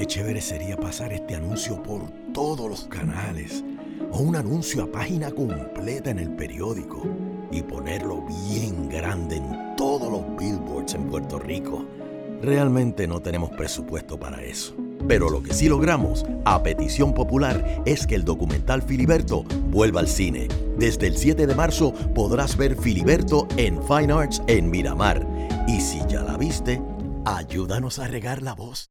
qué chévere sería pasar este anuncio por todos los canales o un anuncio a página completa en el periódico y ponerlo bien grande en todos los billboards en Puerto Rico. Realmente no tenemos presupuesto para eso. Pero lo que sí logramos, a petición popular, es que el documental Filiberto vuelva al cine. Desde el 7 de marzo podrás ver Filiberto en Fine Arts en Miramar. Y si ya la viste, ayúdanos a regar la voz.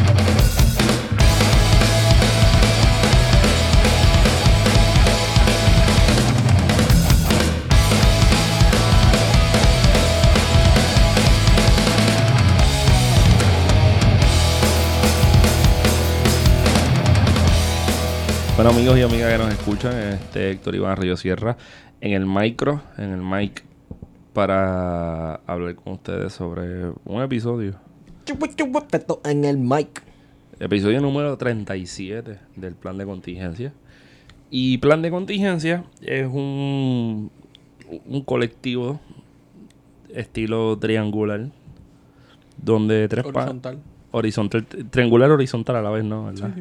Bueno, amigos y amigas que nos escuchan, este Héctor Iván Río Sierra en el micro, en el mic, para hablar con ustedes sobre un episodio. En el mic. Episodio número 37 del plan de contingencia. Y plan de contingencia es un, un colectivo estilo triangular, donde tres Horizontal. horizontal, triangular horizontal a la vez, ¿no? ¿Verdad?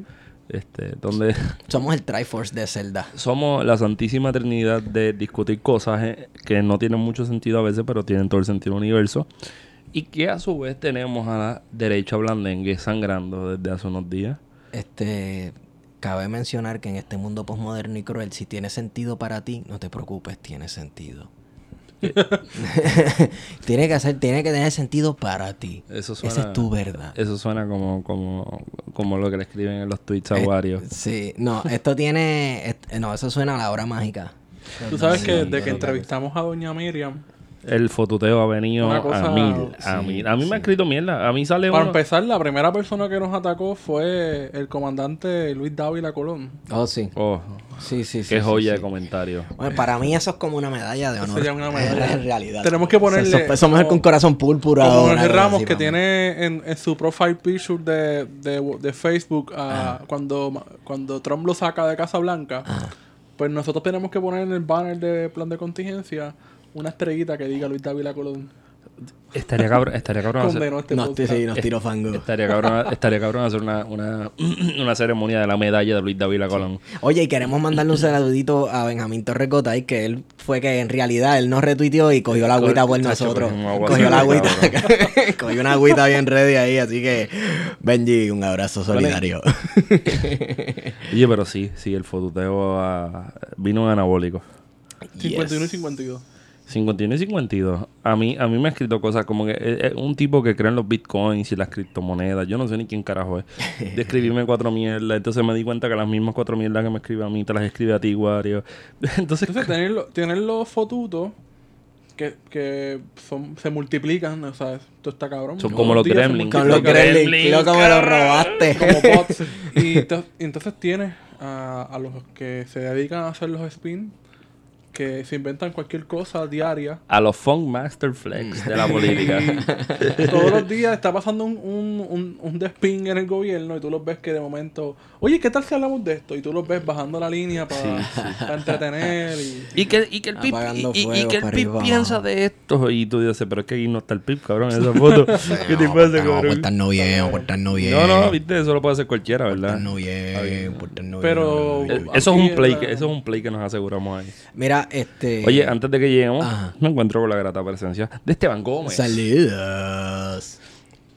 Este, donde Somos el Triforce de Zelda. somos la santísima trinidad de discutir cosas eh, que no tienen mucho sentido a veces, pero tienen todo el sentido del universo. Y que a su vez tenemos a la derecha blandengue sangrando desde hace unos días. Este, cabe mencionar que en este mundo postmoderno y cruel, si tiene sentido para ti, no te preocupes, tiene sentido. tiene que hacer, tiene que tener sentido para ti. Eso Esa suena, es tu verdad. Eso suena como, como, como lo que le escriben en los tweets a Eh, Wario. Sí, no, esto tiene, est- no, eso suena a la hora mágica. Tú sabes que desde que entrevistamos a Doña Miriam, El fotuteo ha venido a mil. A, sí, mil. a mí sí. me ha escrito mierda. A mí sale para uno. empezar, la primera persona que nos atacó fue el comandante Luis Dávila Colón. Oh, sí. Oh, Sí, sí, sí. qué sí, joya sí. de comentario. Bueno, para mí eso es como una medalla de honor. sería una medalla. En realidad. Tenemos que ponerle- Eso, eso, mejor como- con corazón púrpura. Como o Jorge Ramos, así, que tiene en, en su profile picture de, de, de Facebook Ah. cuando, cuando Trump lo saca de Casa Blanca, pues nosotros tenemos que poner en el banner de plan de contingencia una estrellita que diga Luis Dávila Colón. Estaría cabrón, estaría cabrón hacer- este Nos, sí, nos tiró fango. Estaría cabrón, estaría cabrón hacer una, una, una ceremonia de la medalla de Luis Davila Colón. Oye, y queremos mandarle un saludito a Benjamín Torres Gotay, que él fue que en realidad él nos retuiteó y cogió la agüita por nosotros. cogió la agüita. cogió una agüita bien ready ahí, así que Benji, un abrazo solidario. Oye, pero sí, sí, el fotuteo ah, vino anabólico. 51 y Yes. 52. 51 y 52. A mí, a mí me ha escrito cosas como que es, es un tipo que cree en los bitcoins y las criptomonedas. Yo no sé ni quién carajo es. De escribirme cuatro mierdas. Entonces me di cuenta que las mismas cuatro mierdas que me escribe a mí te las escribe a ti, Wario. Entonces, Entonces, tener, lo- tener los fotutos que, que son, se multiplican, o sea, esto está cabrón. Son como los gremlins. Con los. Gremlins, creo que me lo robaste. como bots. y, to- y entonces tienes a, a los que se dedican a hacer los spin, que se inventan cualquier cosa diaria. a los Funk Master Flex de la política. Todos los días está pasando un, un, un, un despin en el gobierno y tú los ves que de momento, oye, ¿qué tal si hablamos de esto? Y tú los ves bajando la línea para, para entretener. Y, Y que, y que el PIB, y, y- y fuego que el arriba. piensa de esto. Y tú dices, pero es que ahí no está el PIB, cabrón, en esa foto. ¿Qué te pasa, No, pues, Vamos a cabrón? portarnos bien, portarnos bien. No, no, viste, eso lo puede hacer cualquiera, ¿verdad? Portarnos bien, portarnos Pero- bien. Eh, Eso es un play, que, eso es un play que nos aseguramos ahí. Mira, este... Oye, antes de que lleguemos, Ajá. me encuentro con la grata presencia de Esteban Gómez. Saludos.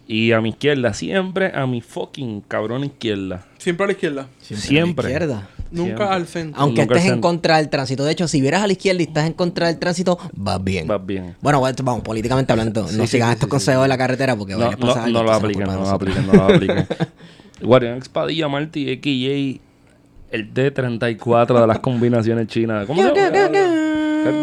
Y a mi izquierda, siempre a mi fucking cabrón izquierda. siempre a la izquierda. Siempre. a la izquierda. Nunca Siempre. al centro. Aunque Nunca estés en contra del tránsito. De hecho, si vieras a la izquierda y estás en contra del tránsito, vas bien. Vas bien. Bueno, bueno, vamos, políticamente hablando. no sí, sigan sí, estos sí, consejos de la carretera porque No, vaya a no, algo, no lo apliquen, no de lo apliquen, no lo apliquen. Guardián Expadilla Marty, a.k.a. el D34 de las combinaciones chinas. ¿Cómo se llama?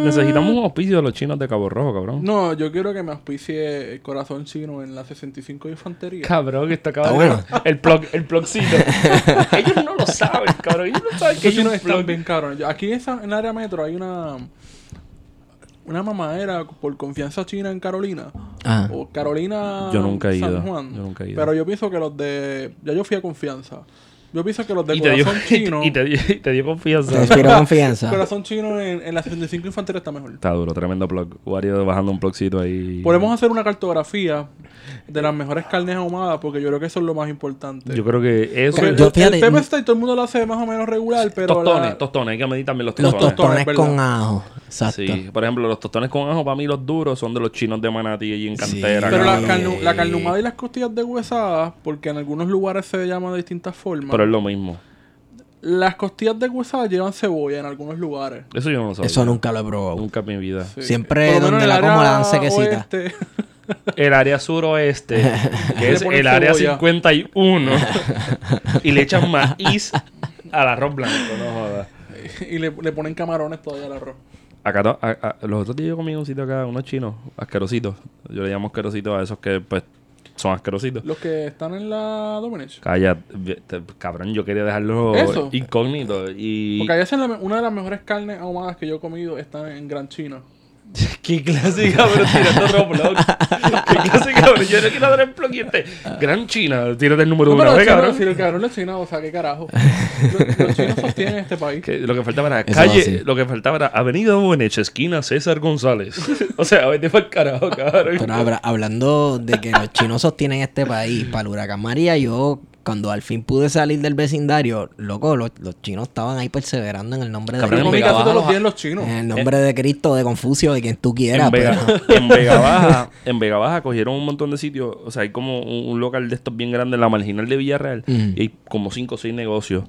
Necesitamos un auspicio de los chinos de Cabo Rojo, cabrón. No, yo quiero que me auspicie el corazón chino en la 65 de infantería. Cabrón, que está cabrón. bueno. El plug, el plugcito. Ellos no lo saben, cabrón. Ellos no saben que chinos un están bien. Yo- Aquí en, esa- en el área metro hay una una mamadera por confianza china en Carolina. Ajá. O Carolina Yo nunca he San ido. Juan. Yo nunca he ido. Pero yo pienso que los de... Ya yo fui a confianza. Yo pienso que los de Y corazón chino... y te, dio- y te dio confianza. Te inspiró confianza. Corazón chino en, en la 75 infantería está mejor. Está duro, tremendo blog. Wario bajando un blogcito ahí. Podemos hacer una cartografía de las mejores carnes ahumadas porque yo creo que eso es lo más importante. Yo creo que eso. Porque Yo, el- fíjate, el pepper steak todo el mundo lo hace más o menos regular, pero tostones, la- tostones. Hay que medir también los Los tostones. tostones, tostones con ajo. Exacto. Sí, por ejemplo, los tostones con ajo para mí los duros son de los chinos de Manatí y en Sí. cantera. pero la, carne, la carne ahumada y las costillas deshuesadas, porque en algunos lugares se llama de distintas formas. Pero es lo mismo. Las costillas deshuesadas llevan cebolla en algunos lugares. Eso yo no lo sabía. Eso nunca lo he probado. Nunca en mi vida. Sí. Siempre donde la el como la dan sequecita. oeste, El área suroeste, que es el área cebolla. 51, y le echan maíz al arroz blanco, no jodas. y le, le ponen camarones todavía al arroz. Acá, a- a- los otros días yo comí en un sitio acá, unos chinos, asquerositos. Yo le llamo asquerositos a esos que, pues, son asquerositos. Los que están en la Dominic. Calla, te- cabrón, yo quería dejarlo Eso. incógnito. Y. Porque ahí hacen la- una de las mejores carnes ahumadas que yo he comido está en Gran China. Qué clase, cabrón, tirando otro blog. Qué clase, cabrón. Yo no quiero dar el blog y este. Gran China, tírate el número No, uno, pero ¿eh, el chino- cabrón. si el cabrón es chino, o sea, qué carajo. Los, los chinos sostienen este país. Que lo que faltaba era Eso calle, lo que faltaba era Avenida Bueneche, esquina César González. o sea, vete para el carajo, cabrón. Pero habla- hablando de que los chinos sostienen este país, para el huracán María, yo cuando al fin pude salir del vecindario, loco, los, los chinos estaban ahí perseverando en el nombre de Cabrón, en Vega Baja los días los chinos. en el nombre de Cristo, de Confucio, de quien tú quieras. en, Vega, pero- en Vega Baja, en Vega Baja cogieron un montón de sitios. O sea, hay como un, un local de estos bien grande en la marginal de Villarreal. Mm. Y hay como cinco o seis negocios.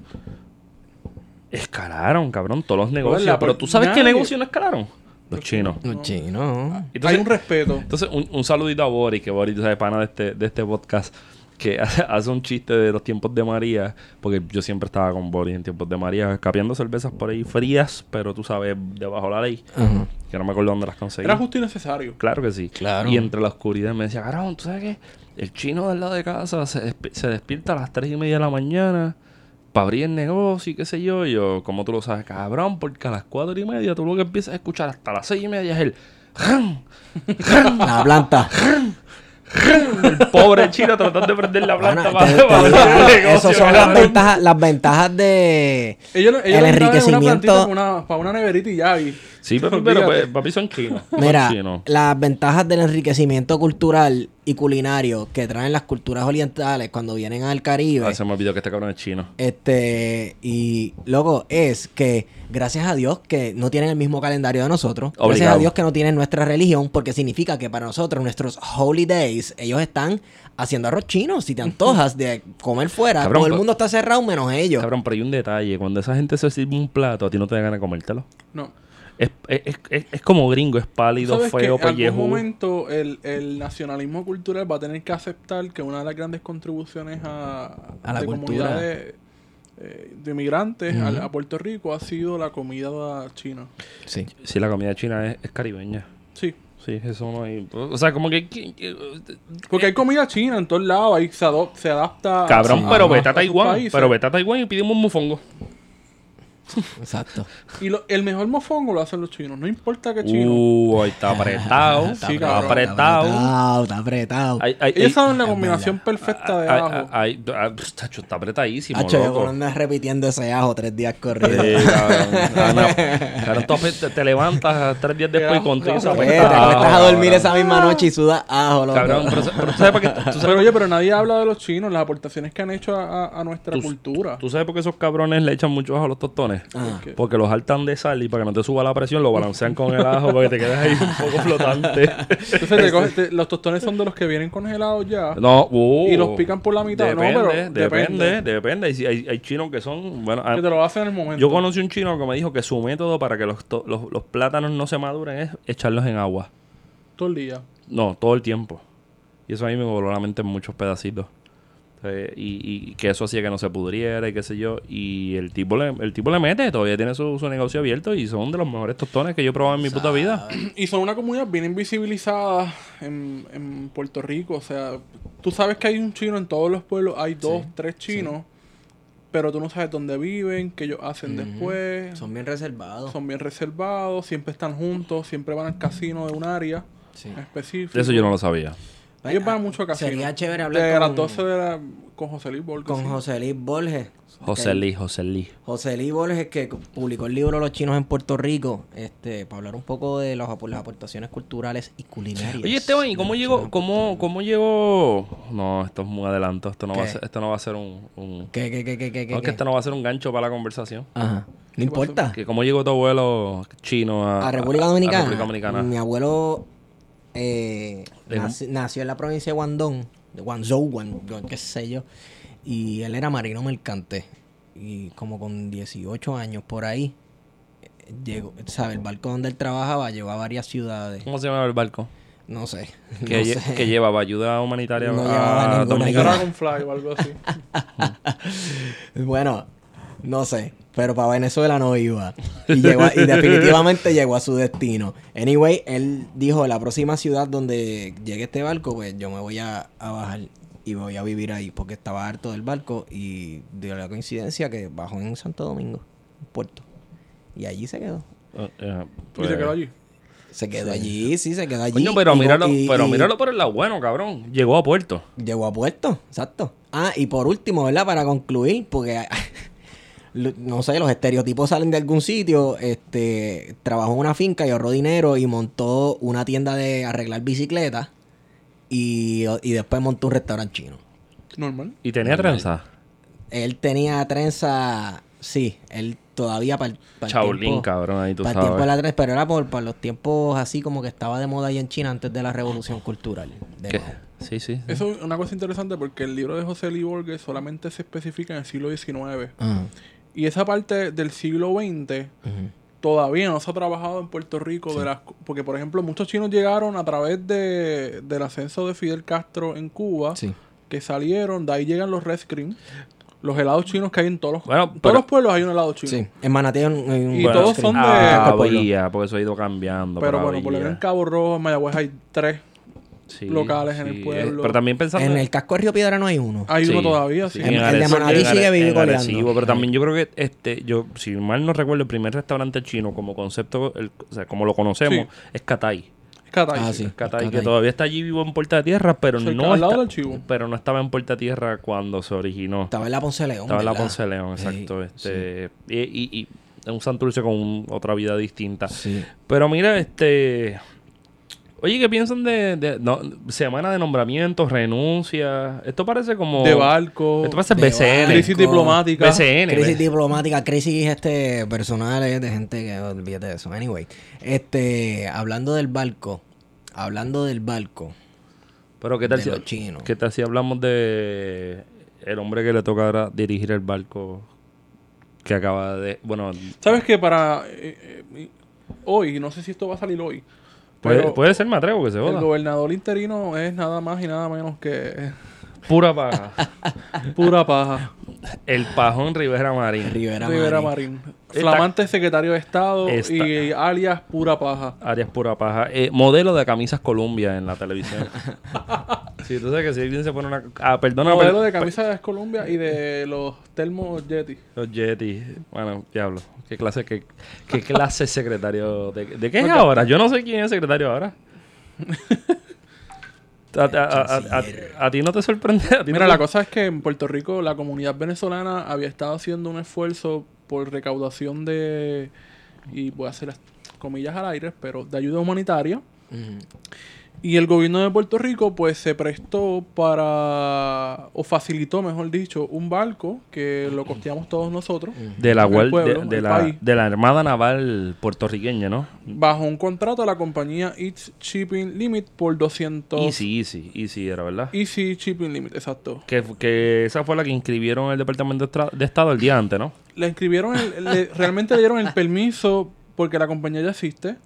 Escalaron, cabrón, todos los negocios. la- Pero tú sabes qué negocio no escalaron? Los chinos. Los chinos. Entonces- Hay un respeto. Entonces, un, un saludito a Boris, que Boris, tú sabes, pana de este, de este podcast, que hace, hace un chiste de los tiempos de María, porque yo siempre estaba con Boris en tiempos de María, capeando cervezas por ahí frías, pero tú sabes, debajo de la ley, Ajá. que no me acuerdo dónde las conseguí. Era justo y necesario. Claro que sí. Claro. Y entre la oscuridad me decía, cabrón, ¿tú sabes qué? El chino del lado de casa se, despi- se despierta a las 3 y media de la mañana para abrir el negocio y qué sé yo. Y yo, como tú lo sabes, cabrón, porque a las 4 y media tú lo que empiezas a escuchar hasta las 6 y media es el... La planta. El pobre chino tratando de prender la planta Bueno, para, te- te para digo, abrir el negocio, Esas son las ventajas, las ventajas de Ellos, ellos el enriquecimiento. Una plantita para una, para una neverita y ya. Y, Sí, papi, Olvídate. pero pues, papi son chinos. Mira, Son chinos. las ventajas del enriquecimiento cultural y culinario que traen las culturas orientales cuando vienen al Caribe. Ah, se me olvidó que este cabrón es chino. Este, y loco, es que gracias a Dios que no tienen el mismo calendario de nosotros. Gracias a Dios que no tienen nuestra religión, porque significa que para nosotros, nuestros holy days, ellos están haciendo arroz chino. Si te antojas de comer fuera, Cabrón, todo el pero- mundo está cerrado menos ellos. Cabrón, pero hay un detalle. Cuando esa gente se sirve un plato, a ti no te da ganas de comértelo. no. Es, es, es, es como gringo, es pálido, ¿Sabes que feo, en algún momento el, el nacionalismo cultural va a tener que aceptar que una de las grandes contribuciones a, A la de cultura. comunidades eh, de inmigrantes a, a Puerto Rico ha sido la comida china? Sí. Sí, la comida china es, es caribeña. Sí. Sí, eso no hay. O sea, como que. que- que- Porque hay comida china en todos lados, ahí se, ado- se adapta Cabrón, pero vete a Taiwán. Pero vete a Taiwán y pidimos un mofongo. Exacto. Y lo- el mejor mofongo lo hacen los chinos, no importa qué chino. Uh, ahí está apretado. Está Sí, apretado. Está apretado, está apretado. Ay, ay, Ellos ay, saben la combinación perfecta de ay, ajo. ay, ay, ah, tacho, está apretadísimo, Hacho, yo loco. por andar repitiendo ese ajo tres días Sí, corridos. cabrón. Ah, no. Cabrón, tú te, te levantas tres días después y con todo eso Cabrón, Vete, te apretado, acuestas a dormir esa misma noche y sudas ajo, loco. Cabrón, pero, pero tú sabes por qué. tú sabes Pero oye, pero nadie habla de los chinos, las aportaciones que han hecho a, a- a nuestra Tú- cultura. ¿Tú sabes por qué esos cabrones le echan mucho ajo a los tostones? Ah. Porque los hartan de sal y para que no te suba la presión lo balancean con el ajo para que te quedes ahí un poco flotante. Entonces te coges- te- los tostones son de los que vienen congelados ya. No, uh, Y los pican por la mitad, ¿no? Depende, Pero depende, depende. depende. Y si hay, hay chinos que son. Bueno, ah, Que te lo hacen en el momento. yo conocí un chino que me dijo que su método para que los, to- los, los plátanos no se maduren es echarlos en agua. Todo el día. No, todo el tiempo. Y eso a mí me voló la mente en muchos pedacitos. Eh, y, y que eso hacía que no se pudriera y qué sé yo. Y el tipo le, el tipo le mete, todavía tiene su, su negocio abierto y son de los mejores tostones que yo he probado en mi puta vida. Y son una comunidad bien invisibilizada en, en Puerto Rico. O sea, tú sabes que hay un chino en todos los pueblos. Hay dos, tres chinos. Pero tú no sabes dónde viven, qué ellos hacen después. Son bien reservados. Son bien reservados. Siempre están juntos. Siempre van al casino de un área Sí. específico. Eso yo no lo sabía. Ellos van mucho a casino. Sería chévere hablar De con, las 12 de la... Con José Luis Borges. con sí. José Luis Borges. José Lee, José Lee. José Luis Borges, que publicó el libro Los chinos en Puerto Rico, este, para hablar un poco de los, las aportaciones culturales y culinarias. Oye, Esteban, ¿y cómo llegó? ¿Cómo, cómo llegó? No, esto es muy adelanto. Esto no, va a ser, esto no va a ser un... un- ¿Qué, qué, qué, qué, qué, No, qué? es que esto no va a ser un gancho para la conversación. Ajá. No importa. Que cómo llegó tu abuelo chino a, A República Dominicana. a República Dominicana. Mi abuelo eh, nació en la provincia de Guangdong, de Guangzhou, Guangdong, qué sé yo. Y él era marino mercante. Y como con 18 años por ahí, llegó, ¿sabe? El barco donde él trabajaba llegó a varias ciudades. ¿Cómo se llama el barco? No sé. Que, no lle- sé. que llevaba ayuda humanitaria No a llevaba Dominicana. Dragonfly o algo así. Bueno, no sé. Pero para Venezuela no iba. Y, llegó a- y definitivamente llegó a su destino. Anyway, él dijo, la próxima ciudad donde llegue este barco, pues yo me voy a, a bajar y voy a vivir ahí. Porque estaba harto del barco y dio la coincidencia que bajó en Santo Domingo, en Puerto. Y allí se quedó. Eh, eh, y pues- se quedó allí. Se quedó allí, sí, se quedó allí. Coño, pero Y- míralo, y- pero y míralo por el lado bueno, cabrón. Llegó a puerto. Llegó a Puerto, exacto. Ah, y por último, ¿verdad? Para concluir, porque no sé, los estereotipos salen de algún sitio. Este trabajó en una finca y ahorró dinero y montó una tienda de arreglar bicicletas y, y después montó un restaurante chino. Normal. Y tenía trenza. Él tenía trenza, sí, él todavía para el Chaolín, cabrón, ahí tú para el tiempo de sabes. la trenza, pero era por, para los tiempos así como que estaba de moda ahí en China antes de la revolución cultural. de ¿Qué? Mao. Sí, sí. sí. Eso es una cosa interesante porque el libro de José Lee Borges solamente se especifica en el siglo XIX. Ajá, Y esa parte del siglo XX todavía no se ha trabajado en Puerto Rico. De las, porque, por ejemplo, muchos chinos llegaron a través de, del ascenso de Fidel Castro en Cuba, Sí. que salieron, de ahí llegan los Red Cream, los helados chinos que hay en todos los, Bueno, todos pero- los pueblos hay un helado chino. Sí, en Manatí hay un, hay un- Y Bueno, todos son de- Ah, pueblo. Bahía, porque eso ha ido cambiando. Pero pero bueno, por ejemplo en Cabo Rojo, en Mayagüez hay tres. Sí, locales en el pueblo. Pero también pensando... En el casco de Río Piedra no hay uno. Hay Sí, uno todavía, sí. en el de Manatí sigue Are- vivo y en coleando. Pero también yo creo que, este, yo, si mal no recuerdo, el primer restaurante chino como concepto, el- o sea, como lo conocemos, Sí. es Catay. Catay, Ah, sí. Catay, que todavía está allí vivo en Puerta de Tierra, pero no al lado está- pero no estaba en Puerta de Tierra cuando se originó. Estaba en la Ponce León. Estaba en la. Ponce León, Sí, exacto. este, y, y, un Santurce con un- otra vida distinta. Sí. Pero mira, este. Oye, ¿qué piensan de, de- no, semana de nombramientos, renuncias? Esto parece como. De barco. Esto parece BCN. Crisis diplomática. BCN. Crisis diplomática, crisis este personales de gente que olvídate de eso. Anyway, este, hablando del barco, hablando del barco, Pero ¿qué tal, de si, los chinos. ¿qué tal si hablamos de el hombre que le toca ahora dirigir el barco que acaba de. Bueno, ¿Sabes que para eh, eh, hoy, no sé si esto va a salir hoy, puede, puede ser, me atrevo que se el joda. gobernador interino es nada más y nada menos que Pura paja. pura paja. el pajón Rivera Marín. Rivera, Rivera Marín. Flamante secretario de Estado Está- y alias pura paja. Arias pura paja. Eh, modelo de camisas Columbia en la televisión. sí, tú sabes que si alguien se pone una. Ah, perdona, Modelo per- de camisa de Columbia y de los termos Yeti. Los Yeti. Bueno, diablo. ¿Qué clase, qué, qué clase secretario? ¿De, de qué es Porque- ahora? Yo no sé quién es secretario ahora. A, a- a- a- a- a ti no te sorprende. ¿A ti Mira, no la cosa es que en Puerto Rico la comunidad venezolana había estado haciendo un esfuerzo por recaudación de, y voy a hacer las comillas al aire, pero de ayuda humanitaria. Y el gobierno de Puerto Rico pues se prestó para, o facilitó, mejor dicho, un barco que lo costeamos todos nosotros. De la, pueblo, de, la, de la Armada Naval puertorriqueña, ¿no? Bajo un contrato a la compañía Eats Shipping Limit por 200... Easy, easy, easy era, ¿verdad? Easy Shipping Limit, exacto. Que, que esa fue la que inscribieron el Departamento de Estado el día antes, ¿no? Le inscribieron, el- le- realmente le dieron el permiso porque la compañía ya existe.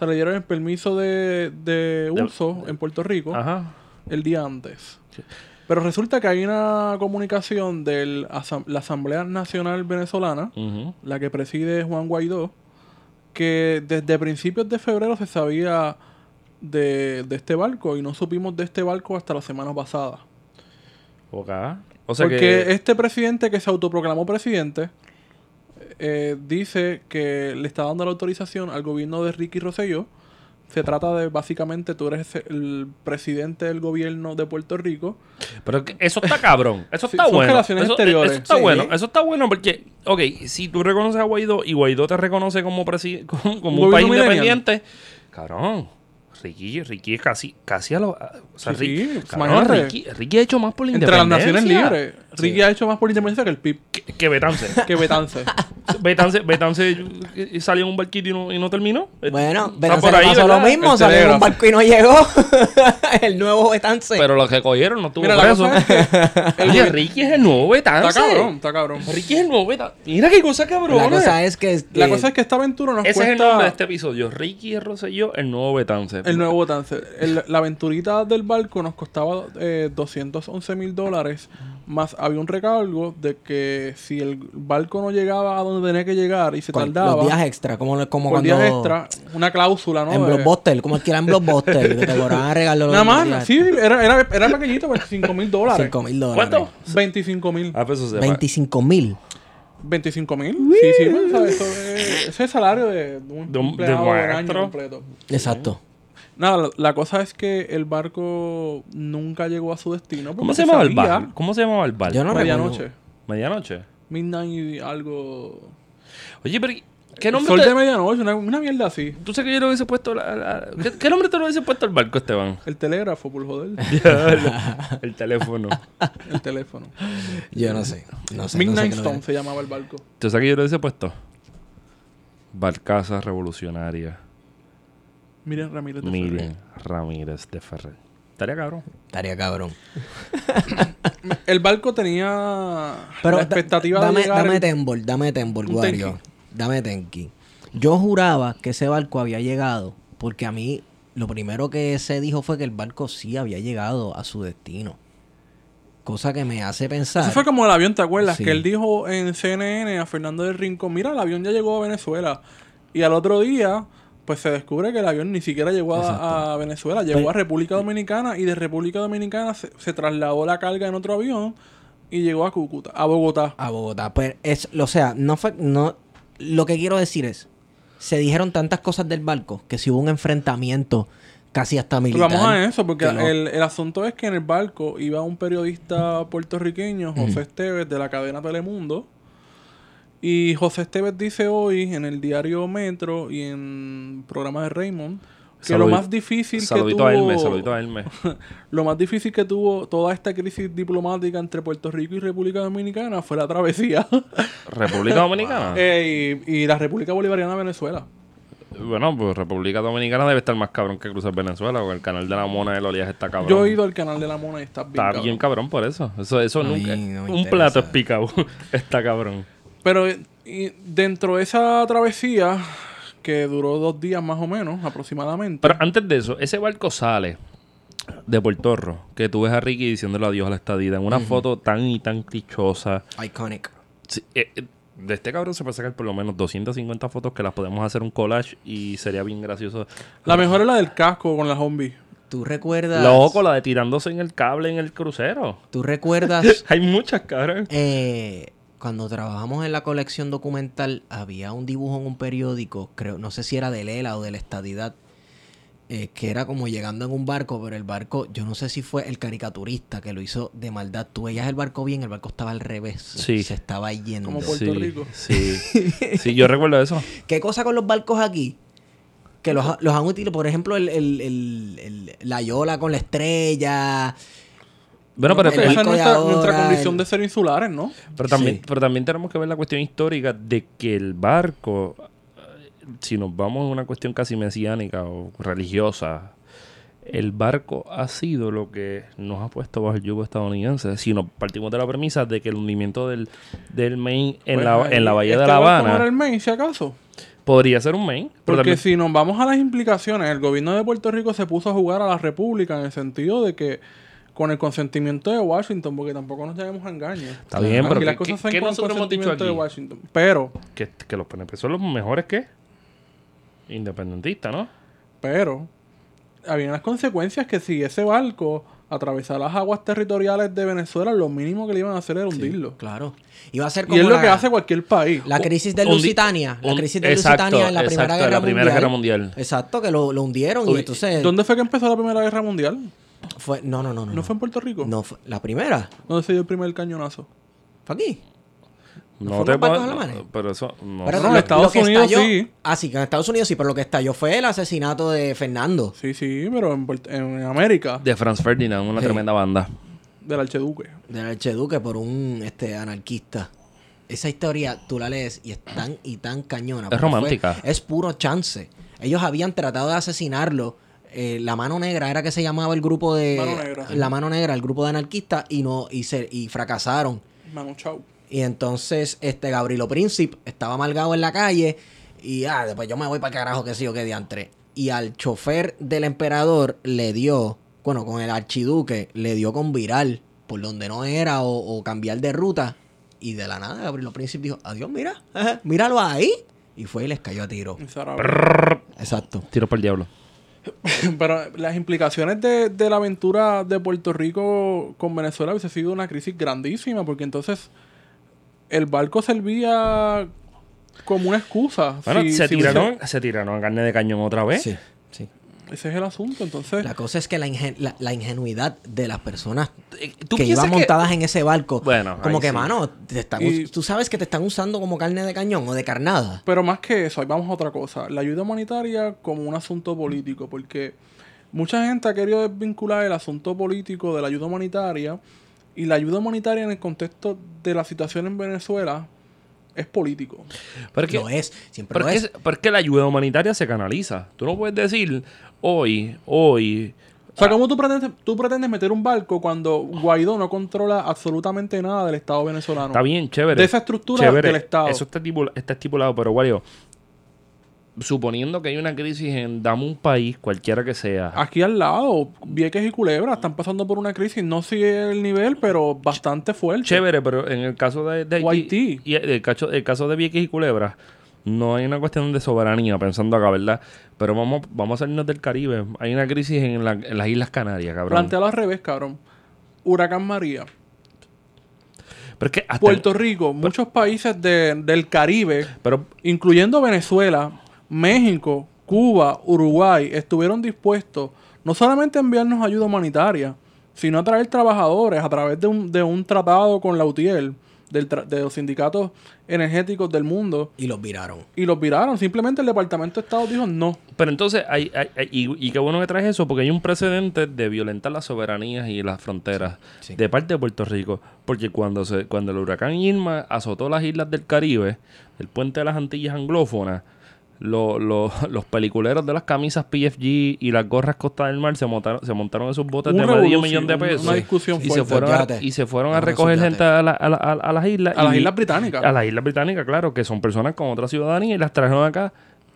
Sea, le dieron el permiso de, de De- uso en Puerto Rico Ajá. el día antes. Pero resulta que hay una comunicación de la Asamblea Nacional Venezolana, la que preside Juan Guaidó, que desde principios de febrero se sabía de, de este barco y no supimos de este barco hasta la semana pasada. O sea Porque que... este presidente que se autoproclamó presidente eh, dice que le está dando la autorización al gobierno de Ricky Rosselló se trata de básicamente tú eres el presidente del gobierno de Puerto Rico. Pero eso está cabrón. Eso está bueno. relaciones eso, exteriores. eso está Sí. bueno. Eso está bueno porque, ok, si tú reconoces a Guaidó y Guaidó te reconoce como, como, como un país millennial. independiente, cabrón. Ricky, Ricky es casi, casi a lo. O sea, Sí, Ricky, sí, cabrón, imagínate. Ricky, Ricky ha hecho más por la Entre las naciones independencia libres. Ricky ha hecho más por independencia que el PIB. Que, que Betance. Que Betance. Betance, Betance eh, salió en un barquito y no, y no terminó. Bueno, Está Betance por ahí, pasó lo mismo, El salió en un barco y no llegó. el nuevo Betance. Pero los que cogieron no estuvo Mira, la preso. es que el Oye, Ricky es el nuevo Betance. Está cabrón, está cabrón. Ricky es el nuevo Betance. Mira qué cosa cabrona. la cosa es que... La que- cosa es que esta aventura nos Ese es el nombre de este episodio. Ricky Rosselló, el nuevo Betance. El nuevo Betance. El- la aventurita del barco nos costaba eh, 211 mil dólares. Más había un recargo de que si el barco no llegaba a donde tenía que llegar y se con tardaba, Los días extra, como, como cuando... días extra, una cláusula, ¿no? En Blockbuster, como alquilar en Blockbuster, que te cobraban regalo. Nada más, sí, era, era, era pequeñito, 25 mil dólares. 5 mil dólares. ¿Cuánto? 25 mil. Ah, pues eso se 25 mil. 25 mil. Sí, sí, pues, ¿sabes? Eso es, ese es el salario de, de un De un- empleado de del año completo. Exacto. Nada, la, cosa es que el barco nunca llegó a su destino. ¿Cómo se llamaba el sabía- bar? ¿Cómo se llamaba el bar? Yo no Medianoche. recuerdo. Medianoche. Midnight y algo. Oye, pero ¿qué nombre Sol te- de medianoche, una, una mierda así. ¿Tú sabes que yo le hubiese puesto la- la- ¿Qué, qué nombre te lo hubiese puesto al barco, Esteban? El telégrafo, por joder. el teléfono. El teléfono. Yo no sé. No sé. Midnight no sé qué Stone se llamaba el barco. ¿Tú sabes que yo le hubiese puesto? Barcaza Revolucionaria. Miren Ramírez de Ferrer. Miriam Ramírez de Ferrer. Estaría cabrón. Estaría cabrón. El barco tenía Pero la da- expectativa dame, de llegar... dame tembol, dame tembol, Wario. tenki. Dame tenki. Yo juraba que ese barco había llegado porque a mí lo primero que se dijo fue que el barco sí había llegado a su destino. Cosa que me hace pensar. Eso fue como el avión, ¿te acuerdas? Sí. Que él dijo en CNN a Fernando del Rincón, mira, el avión ya llegó a Venezuela. Y al otro día, pues se descubre que el avión ni siquiera llegó a, a Venezuela, llegó Pero- a República Dominicana y de República Dominicana se, se trasladó la carga en otro avión y llegó a Cúcuta, a Bogotá. a Bogotá. Pues es, o sea, no fue, no, lo que quiero decir es, se dijeron tantas cosas del barco que si hubo un enfrentamiento casi hasta Pues militar. vamos a eso, porque que lo- el, el asunto es que en el barco iba un periodista puertorriqueño, José Esteves, de la cadena Telemundo. Y José Esteves dice hoy en el diario Metro y en programa de Raymond que lo más difícil que Saludito tuvo a Hermes, saludito a Hermes. lo más difícil que tuvo toda esta crisis diplomática entre Puerto Rico y República Dominicana fue la travesía República Dominicana. Eh, y, y la República Bolivariana de Venezuela. Bueno, pues República Dominicana debe estar más cabrón que cruzar Venezuela, porque el canal de la mona del oleaje está cabrón. Yo he ido al canal de la Mona y está bien. Está cabrón. bien cabrón por eso. Eso, eso nunca. no un interesa. plato es picado. está cabrón. Pero y dentro de esa travesía, que duró dos días más o menos, aproximadamente. Pero antes de eso, ese barco sale de Puerto Rico, que tú ves a Ricky diciéndole adiós a la estadía en una foto tan y tan clichosa. Iconic. Sí, eh, eh, de este cabrón se puede sacar por lo menos 250 fotos que las podemos hacer un collage y sería bien gracioso. la mejor es la del casco con la zombie. ¿Tú recuerdas? Loco, la de tirándose en el cable en el crucero. ¿Tú recuerdas Hay muchas, cabrón. eh, cuando trabajamos en la colección documental había un dibujo en un periódico, creo, no sé si era de Lela o de la Estadidad, eh, que era como llegando en un barco, pero el barco, yo no sé si fue el caricaturista que lo hizo de maldad. Tú veías el barco bien, el barco estaba al revés. Sí. Se estaba yendo. Como Puerto sí, Rico. Sí. sí, yo recuerdo eso. ¿Qué cosa con los barcos aquí? Que los, ha- los han utilizado, por ejemplo, el, el- el- el- la yola con la estrella. Bueno, pero, Esa es nuestra, condición el- de ser insulares, ¿no? pero también, Sí. pero también tenemos que ver la cuestión histórica de que el barco, si nos vamos a una cuestión casi mesiánica o religiosa, el barco ha sido lo que nos ha puesto bajo el yugo estadounidense. Si nos partimos de la premisa de que el hundimiento del, del Maine en, Pues, la, en la ahí, bahía de La No era Habana el Maine, si acaso. podría ser un Maine. Porque también- si nos vamos a las implicaciones, el gobierno de Puerto Rico se puso a jugar a la República en el sentido de que con el consentimiento de Washington, porque tampoco nos llevemos a engaños. Está bien, pero las ¿qué- cosas qué con nosotros hemos dicho de? Washington. Pero, que, que los PNP son los mejores que independentistas, ¿no? pero, había unas consecuencias que si ese barco atravesar las aguas territoriales de Venezuela, lo mínimo que le iban a hacer era hundirlo. Claro. Iba a ser como Y es lo que hace cualquier país. la crisis de Lusitania. La crisis de exacto, Lusitania en la Primera exacto, Guerra la Primera Mundial. Guerra Mundial. Exacto, que lo, lo hundieron y entonces... ¿Dónde fue que empezó la Primera Guerra Mundial? Fue, no, no, no, no. ¿No fue en Puerto Rico? No, fue- la primera. ¿Dónde se dio el primer cañonazo? ¿Fue aquí? No fueron te puedo- no, Pero eso. No Pero no, en lo- Estados Unidos estalló- sí. Ah, sí, que en Estados Unidos sí, pero lo que estalló fue el asesinato de Fernando. Sí, sí, pero en, en América, De Franz Ferdinand, una Sí. tremenda banda. del Archeduque. Del archeduque por un este anarquista. Esa historia tú la lees y es tan y tan cañona. porque romántica. fue- es puro chance. Ellos habían tratado de asesinarlo. Eh, la mano negra era que se llamaba el grupo de Mano Negra. la mano negra, el grupo de anarquistas y no y se y fracasaron. Manu Chao. Y entonces este Gabrielo Príncipe estaba amargado en la calle y ah, después yo me voy para el carajo que sí o que diantre. Y al chofer del emperador le dio, bueno, con el archiduque, le dio con viral por donde no era o, o cambiar de ruta. Y de la nada Gabrielo Príncipe dijo, adiós, mira, míralo ahí. Y fue y les cayó a tiro. Exacto. Tiro para el diablo. Pero las implicaciones de, de la aventura de Puerto Rico con Venezuela hubiese sido una crisis grandísima, porque entonces el barco servía como una excusa. Bueno, Si- se, si tiraron, se tiraron a carne de cañón otra vez. Sí, ese es el asunto. Entonces, La cosa es que la, ingen- la, la ingenuidad de las personas Eh, ¿Tú que iban montadas en ese barco, Bueno, como que, sí. mano, te están Y- tú sabes que te están usando como carne de cañón o de carnada. Pero más que eso, ahí vamos a otra cosa. La ayuda humanitaria como un asunto político, porque mucha gente ha querido desvincular el asunto político de la ayuda humanitaria y la ayuda humanitaria en el contexto de la situación en Venezuela es político. Porque, lo es, siempre lo es. porque la ayuda humanitaria se canaliza. Tú no puedes decir hoy, hoy. O sea, ¿cómo tú pretendes, tú pretendes meter un barco cuando Guaidó no controla absolutamente nada del Estado venezolano? Está bien, chévere. De esa estructura Chévere, del Estado. Eso está, estipula- está estipulado, pero Wario, suponiendo que hay una crisis en dame un país, cualquiera que sea. Aquí al lado, Vieques y Culebra están pasando por una crisis, no sigue el nivel, pero bastante fuerte. Chévere, pero en el caso de, de Haití. y el caso, el caso de Vieques y Culebra, no hay una cuestión de soberanía, pensando acá, ¿verdad? Pero vamos, vamos a salirnos del Caribe. Hay una crisis en, la- en las Islas Canarias, cabrón. Plantealo al revés, cabrón. Huracán María. Pero es que hasta Puerto Rico, muchos países de- del Caribe, pero incluyendo Venezuela, México, Cuba, Uruguay, estuvieron dispuestos no solamente a enviarnos ayuda humanitaria, sino a traer trabajadores a través de un, de un tratado con la UTIEL, del tra- de los sindicatos energéticos del mundo, Y los viraron. y los viraron. Simplemente el Departamento de Estado dijo no. Pero entonces, hay, hay- hay- y, y qué bueno que traes eso, porque hay un precedente de violentar las soberanías y las fronteras Sí, sí. de parte de Puerto Rico. Porque cuando se cuando el huracán Irma azotó las islas del Caribe, el puente de las Antillas anglófonas, lo- lo- los peliculeros de las camisas PFG y las gorras Costa del Mar se montaron, se montaron esos botes de medio millón de pesos. una discusión y se fuerte. fueron a, y se fueron a recoger gente a, la- a la- a- las islas. A las Islas Británicas. a las Islas Británicas, claro, que son personas con otra ciudadanía y las trajeron acá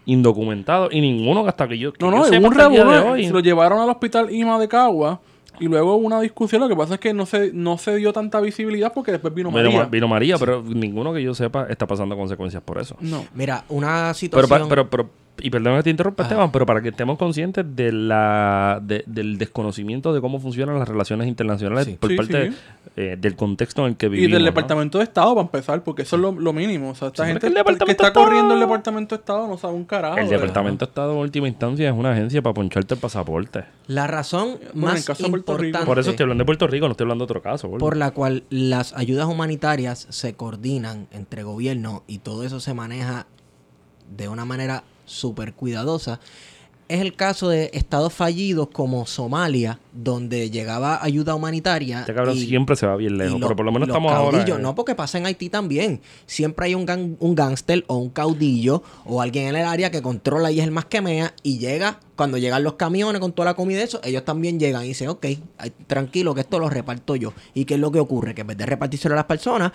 indocumentados. Y ninguno hasta que yo. que No, yo no, sepa hubo un revuelo. hoy. Se lo llevaron al hospital IMA de Cagua y luego hubo una discusión. Lo que pasa es que no se, no se dio tanta visibilidad porque después vino Vino, María. Ma- vino María, pero ninguno que yo sepa está pasando consecuencias por eso. No. Mira, una Pero, situación... pa- pero, pero, y perdón que te interrumpa, Ajá. Esteban, pero para que estemos conscientes de la, de- del desconocimiento de cómo funcionan las relaciones internacionales Sí. por Sí, parte sí. eh, del contexto en el que Y vivimos. del ¿no? Departamento de Estado, para empezar, porque eso es lo, lo mínimo. O sea, esta Sí, gente el que está Estado- corriendo el Departamento de Estado no sabe un carajo. El de Departamento de Estado en última instancia es una agencia para poncharte el pasaporte. La razón Bueno, más caso importante Por eso estoy hablando de Puerto Rico, no estoy hablando de otro caso. gordo. por la cual las ayudas humanitarias se coordinan entre gobiernos y todo eso se maneja de una manera súper cuidadosa. Es el caso de estados fallidos como Somalia, donde llegaba ayuda humanitaria. Este cabrón y- siempre se va bien lejos, pero por lo menos los estamos ahora. eh, No, porque pasa en Haití también. Siempre hay un, gang, un gángster o un caudillo o alguien en el área que controla y es el más que mea y llega, cuando llegan los camiones con toda la comida y eso, ellos también llegan y dicen, ok, tranquilo que esto lo reparto yo. ¿Y qué es lo que ocurre? Que en vez de repartírselo a las personas,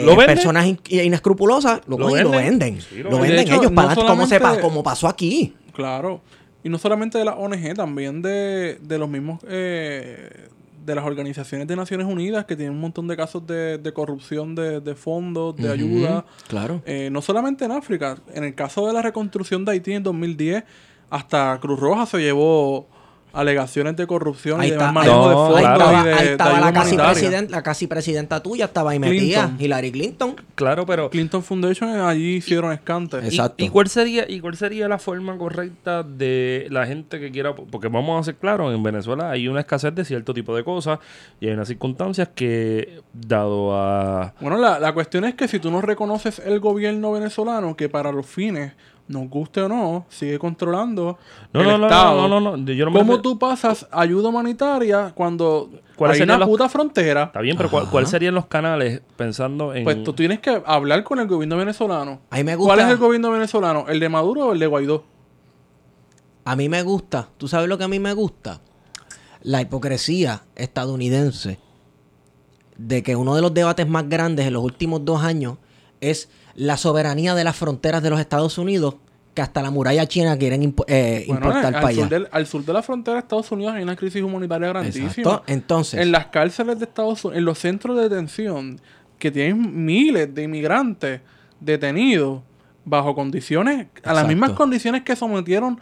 eh, ¿Lo venden? personas in- inescrupulosas lo, ¿Lo y lo venden? venden. Sí, lo lo venden. venden hecho, ellos no para como, se como pasó aquí. Claro. Y no solamente de la ONG, también de, de los mismos. eh, de las organizaciones de Naciones Unidas que tienen un montón de casos de, de corrupción de, de fondos, de ayuda. Claro. Eh, no solamente en África. En el caso de la reconstrucción de Haití en 2010, hasta Cruz Roja se llevó alegaciones de corrupción Ahí, y de está, mal ahí, manejo No, de ahí fondos claro. estaba, y de, ahí estaba la, casi president- la casi presidenta tuya, estaba ahí metida. Clinton. Hillary Clinton. Claro, pero... Clinton Foundation eh, allí hicieron escantes. ¿Y- Exacto. ¿Y, cuál sería y cuál sería la forma correcta de la gente que quiera porque vamos a ser claros en Venezuela hay una escasez de cierto tipo de cosas y hay unas circunstancias que dado a Bueno, la, la cuestión es que si tú no reconoces el gobierno venezolano, que para los fines, nos guste o no, sigue controlando no el no, no Estado. no no no yo no me ¿Cómo tú pasas ayuda humanitaria cuando ¿Cuáles hay una los- puta frontera? está bien pero ¿cuál, cuál serían los canales pensando en Pues tú tienes que hablar con el gobierno venezolano. A mí me gusta. ¿Cuál es el gobierno venezolano? ¿El de Maduro o el de Guaidó? A mí me gusta. ¿Tú sabes lo que a mí me gusta? La hipocresía estadounidense de que uno de los debates más grandes en los últimos dos años es la soberanía de las fronteras de los Estados Unidos que hasta la muralla china quieren impo- eh, Bueno, importar al, para allá. sur del- al sur de la frontera de Estados Unidos hay una crisis humanitaria grandísima. Exacto. Entonces, En las cárceles de Estados Unidos, en los centros de detención, que tienen miles de inmigrantes detenidos bajo condiciones, a las Exacto. mismas condiciones que sometieron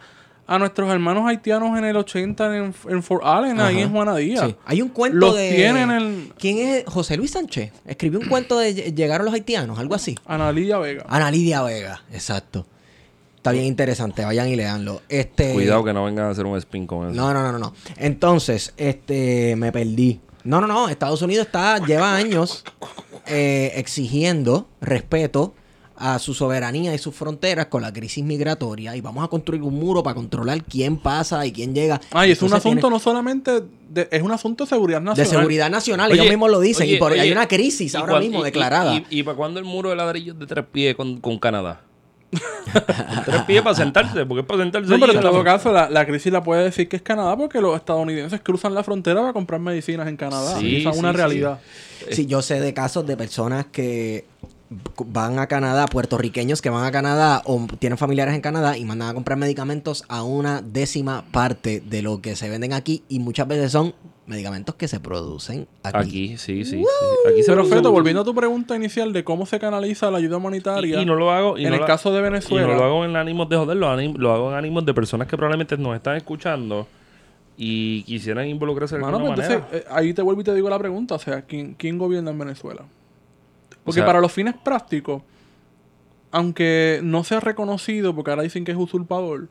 a nuestros hermanos haitianos en el 80 en, en Fort Allen, ahí Ajá. en Juana Díaz. sí. hay un cuento Los de... tienen en ¿Quién es? José Luis Sánchez. Escribió un cuento de ll- Llegaron los haitianos, algo así. Ana Lidia Vega. Ana Lidia Vega, exacto. Está bien interesante, vayan y leanlo. Este, cuidado que no vengan a hacer un spin con eso No, no, no, no, no. Entonces, este, me perdí. No, no, no. Estados Unidos está, lleva años eh, exigiendo respeto a su soberanía y sus fronteras con la crisis migratoria y vamos a construir un muro para controlar quién pasa y quién llega. Ah, y es un asunto tiene- no solamente de, es un asunto de seguridad de nacional. seguridad nacional, Oye, ellos mismos lo dicen oye, y por, hay oye, una crisis ¿y ahora mismo y- declarada. y, y, para cuándo el muro de ladrillos de tres pies con, con Canadá tres pies para sentarse porque es para sentarse No, allí pero en todo caso, la, la crisis la puede decir que es Canadá porque los estadounidenses cruzan la frontera para comprar medicinas en Canadá. Sí, Esa es una sí, realidad. Sí, yo sé de casos de personas que van a Canadá, puertorriqueños que van a Canadá o tienen familiares en Canadá y mandan a comprar medicamentos a una décima parte de lo que se venden aquí y muchas veces son medicamentos que se producen aquí. aquí sí sí, sí. aquí se Pero Feto, volviendo a tu pregunta inicial de cómo se canaliza la ayuda humanitaria. y, y no lo hago y en no el caso de y Venezuela. no lo hago en ánimos de joder lo, anim- lo hago en ánimos de personas que probablemente nos están escuchando y quisieran involucrarse de Mano, alguna pues manera entonces, eh, ahí te vuelvo y te digo la pregunta, o sea, ¿quién, quién gobierna en Venezuela? Porque sea- para los fines prácticos, aunque no sea reconocido, porque ahora dicen que es usurpador,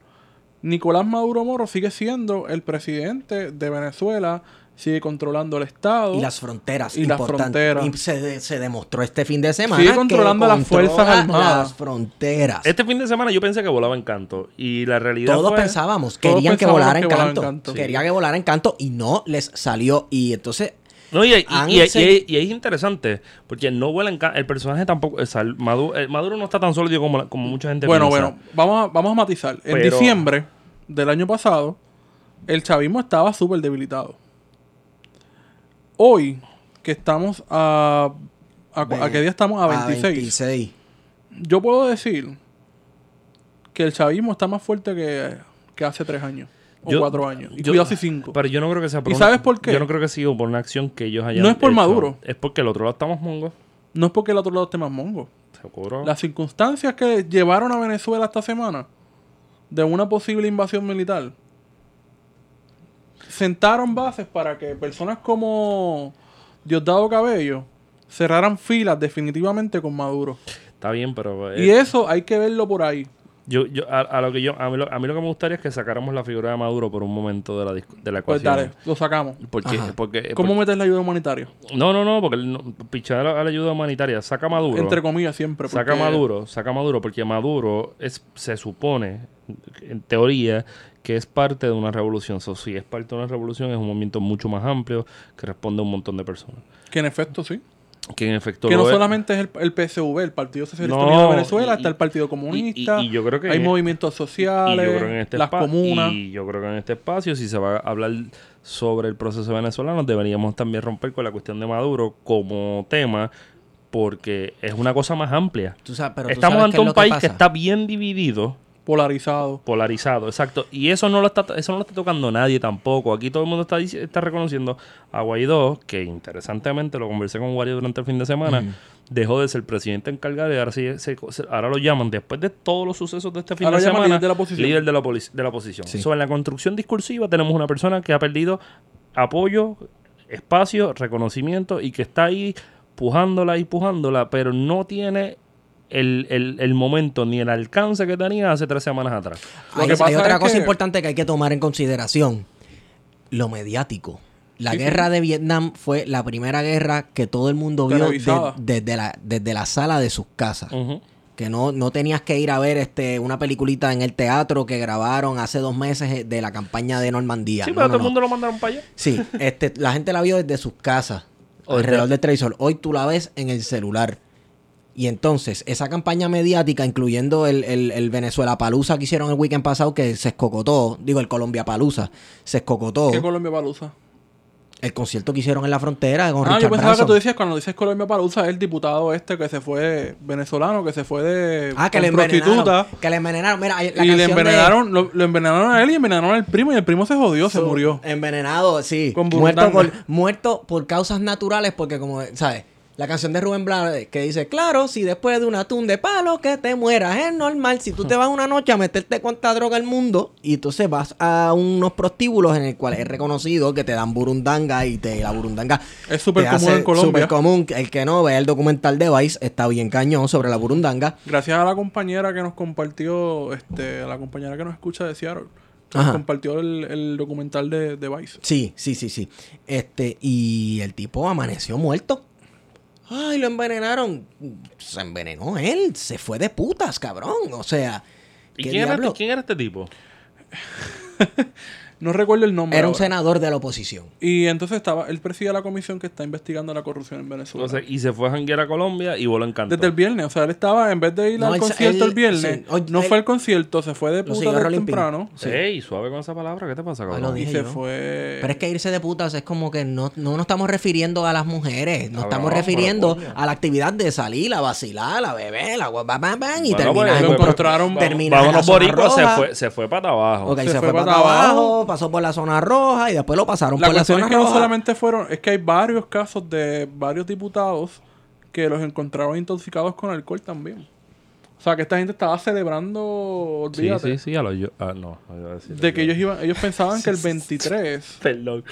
Nicolás Maduro Moro sigue siendo el presidente de Venezuela, sigue controlando el Estado. Y las fronteras. Y las fronteras. Y se, de- se demostró este fin de semana. Sigue que controlando las controla Fuerzas Armadas. Las fronteras. este fin de semana yo pensé que volaba en canto y la realidad Todos fue- pensábamos, todos querían que pensábamos volara que en volaba en canto. canto. Quería que volara en canto y no les salió. Y entonces, No, y, y- y- y- se- y es interesante, porque no vuela en El personaje tampoco. o sea, el Maduro, el Maduro no está tan sólido como, la- como mucha gente Bueno, piensa. bueno, vamos a, vamos a matizar. En Pero- diciembre del año pasado, el chavismo estaba súper debilitado. Hoy, que estamos a... ¿A, a qué día estamos? A 26. 26. Yo puedo decir que el chavismo está más fuerte que, que hace tres años. O Yo- cuatro años. Y yo- cuidado si cinco. Pero yo no creo que sea por ¿Y una- sabes por qué? Yo no creo que sea por una acción que ellos hayan. No es por hecho. Maduro. Es porque el otro lado estamos mongos. No es porque el otro lado esté más mongo. Seguro. Las circunstancias que llevaron a Venezuela esta semana de una posible invasión militar sentaron bases para que personas como Diosdado Cabello cerraran filas definitivamente con Maduro. Está bien, pero. eh, Y eso hay que verlo por ahí. Yo, yo, a, a lo que yo, a mí, lo, a mí lo que me gustaría es que sacáramos la figura de Maduro por un momento de la, de la Pues ecuación. dale, lo sacamos. Porque, porque, ¿Cómo metes la ayuda humanitaria? no, no, no, porque no, pichar a la, ayuda humanitaria. Saca a Maduro. Entre comillas siempre. Saca a porque- Maduro, saca a Maduro, porque Maduro es, se supone, en teoría, que es parte de una revolución. So, si es parte de una revolución, es un movimiento mucho más amplio que responde a un montón de personas. Que en efecto sí. Que en efecto Que no es. solamente es el, el PSV, el Partido Socialista No, Unido de Venezuela, y- está el Partido Comunista, y- y yo creo que- hay movimientos sociales, este las comunas. Y yo creo que en este espacio, si se va a hablar sobre el proceso venezolano, deberíamos también romper con la cuestión de Maduro como tema, porque es una cosa más amplia. Tú sabes, pero tú Estamos sabes ante un país pasa. que está bien dividido. Polarizado. polarizado, exacto. Y eso no lo está, eso no lo está tocando nadie tampoco. Aquí todo el mundo está, está reconociendo a Guaidó, que interesantemente lo conversé con Guaidó durante el fin de semana, dejó de ser presidente encargado y ahora sí se- ahora lo llaman, después de todos los sucesos de este fin Ahora de semana, líder de la oposición. líder de la, poli- de la oposición. Sí. So, en la construcción discursiva tenemos una persona que ha perdido apoyo, espacio, reconocimiento y que está ahí pujándola y pujándola, pero no tiene el, el- el momento ni el alcance que tenía hace tres semanas atrás. Lo Hay, que hay pasa otra es cosa que- importante que hay que tomar en consideración. Lo mediático. La Sí, sí. guerra de Vietnam fue la primera guerra que todo el mundo vio desde, la, desde la sala de sus casas. Que no, no tenías que ir a ver este una peliculita en el teatro que grabaron hace dos meses eh, de la campaña de Normandía. Sí, No, pero no, todo el mundo lo mandaron para allá. Sí, este, la gente la vio desde sus casas, O alrededor del televisor. Hoy tú la ves en el celular. Y entonces, esa campaña mediática, incluyendo el, el, el Venezuela Palusa que hicieron el weekend pasado, que se escocotó, digo, el Colombia Palusa, se escocotó. ¿Qué Colombia Palusa? El concierto que hicieron en la frontera con Ah, yo pensaba que tú decías cuando dices Colombia Palusa el diputado este que se fue venezolano, que se fue de Ah, que le prostituta. Que le envenenaron. Mira, la Y le de- envenenaron, lo, lo envenenaron a él y envenenaron al primo y el primo se jodió, se murió. Envenenado, sí. Muerto por, muerto por causas naturales, porque como, ¿sabes? La canción de Rubén Blades que dice, claro, si después de un atún de palo que te mueras es normal. Si tú te vas una noche a meterte cuanta droga al mundo y entonces vas a unos prostíbulos en el cual es reconocido que te dan burundanga y te la burundanga Es súper común en Colombia. súper común. El que no ve el documental de Vice está bien cañón sobre la burundanga. Gracias a la compañera que nos compartió, este, a la compañera que nos escucha de Seattle, nos Ajá. compartió el, el documental de, de Vice. Sí, sí, sí, sí. Este, y el tipo amaneció muerto. Ay, lo envenenaron. Se envenenó él. Se fue de putas, cabrón. O sea, ¿Y ¿qué quién era, diablo? este, quién era este tipo? No recuerdo el nombre. Era un ahora. senador de la oposición. Y entonces estaba, él presidía la comisión que está investigando la corrupción en Venezuela. Sea, y se fue a janguear a Colombia y voló en canto. Desde el viernes, o sea, él estaba, en vez de ir No, al él- concierto él- el viernes, sí, oye, no él- fue al concierto, se fue de puta de temprano. Sí. Ey, suave con esa palabra. ¿Qué te pasa, Ay, lo cabrón? Y dije se yo. fue... Pero es que irse de putas es como que no, no nos estamos refiriendo a las mujeres. Nos Cabrón, estamos refiriendo a la actividad de salir, a vacilar, a beber, a guap, bam, bam, bam, y Bueno, terminar pues, lo encontraron- terminar en la Vámonos, Boricua, se fue, se fue para abajo. Ok, se, Se fue, fue para abajo. Pasó por la zona roja y después lo pasaron La por la zona es que no solamente fueron, es que hay varios casos de varios diputados que los encontraron intoxicados con alcohol también. O sea, que esta gente estaba celebrando, Sí, olvídate, sí, sí, a lo yo. Ah, no. a decir- de que ellos iban, ellos pensaban que el 23 Perdón.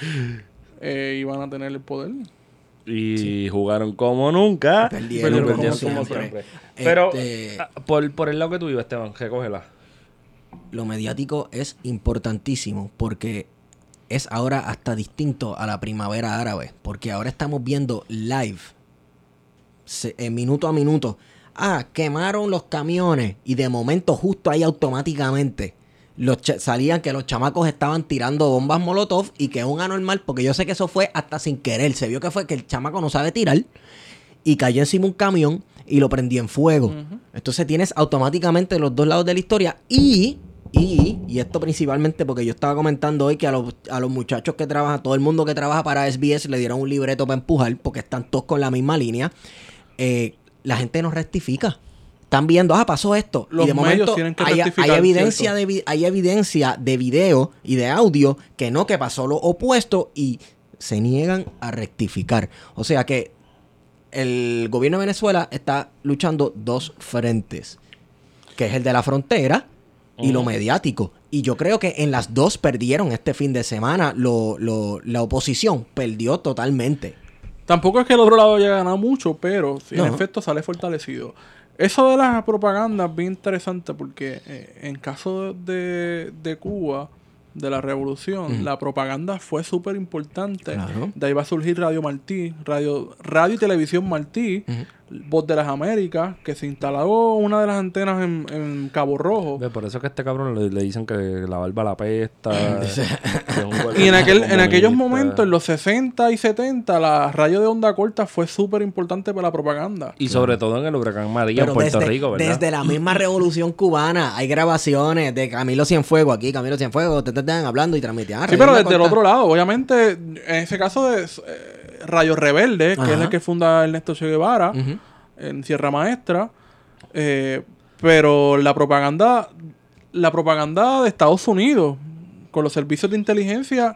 eh, iban a tener el poder. Y jugaron como nunca. Perdieron como perdieron siempre. Pero Este- ah, por, por el lado que tú ibas, Esteban, recógela. Lo mediático es importantísimo porque es ahora hasta distinto a la primavera árabe. Porque ahora estamos viendo live, se- eh, minuto a minuto. Ah, quemaron los camiones y de momento justo ahí automáticamente los salían que los chamacos estaban tirando bombas molotov y que es un anormal porque yo sé que eso fue hasta sin querer. Se vio que fue que el chamaco no sabe tirar y cayó encima un camión y lo prendió en fuego. Entonces tienes automáticamente los dos lados de la historia y, y, y esto principalmente porque yo estaba comentando hoy que a los, a los muchachos que trabajan, todo el mundo que trabaja para SBS le dieron un libreto para empujar porque están todos con la misma línea. Eh, la gente no rectifica. Están viendo, ah, pasó esto. Los y de momento hay, hay evidencia ¿cierto? de, hay evidencia de video y de audio que no, que pasó lo opuesto y se niegan a rectificar. O sea que el gobierno de Venezuela está luchando dos frentes, que es el de la frontera y lo mediático. Y yo creo que en las dos perdieron este fin de semana. Lo, lo- la oposición perdió totalmente. Tampoco es que el otro lado haya ganado mucho, pero sí, en efecto sale fortalecido. Eso de las propagandas es bien interesante porque eh, en caso de, de Cuba, de la revolución, la propaganda fue súper importante. Claro. De ahí va a surgir Radio Martí, Radio, Radio y Televisión Martí, Voz de las Américas, que se instaló una de las antenas en, en Cabo Rojo. Ve, Por eso es que a este cabrón le, le dicen que la barba la pesta. Y en, aquel, en aquellos momentos, en los 60 y 70, la radio de onda corta fue súper importante para la propaganda. Y sobre todo en el huracán María en Puerto desde, Rico, ¿verdad? desde la misma revolución cubana hay grabaciones de Camilo Cienfuegos aquí, Camilo Cienfuegos, te, te, hablando y transmitían. Sí, pero desde el otro lado, obviamente, en ese caso de eh, Rayo Rebelde, que es Ajá. el que funda Ernesto Che Guevara, en Sierra Maestra, eh, pero la propaganda la propaganda de Estados Unidos con los servicios de inteligencia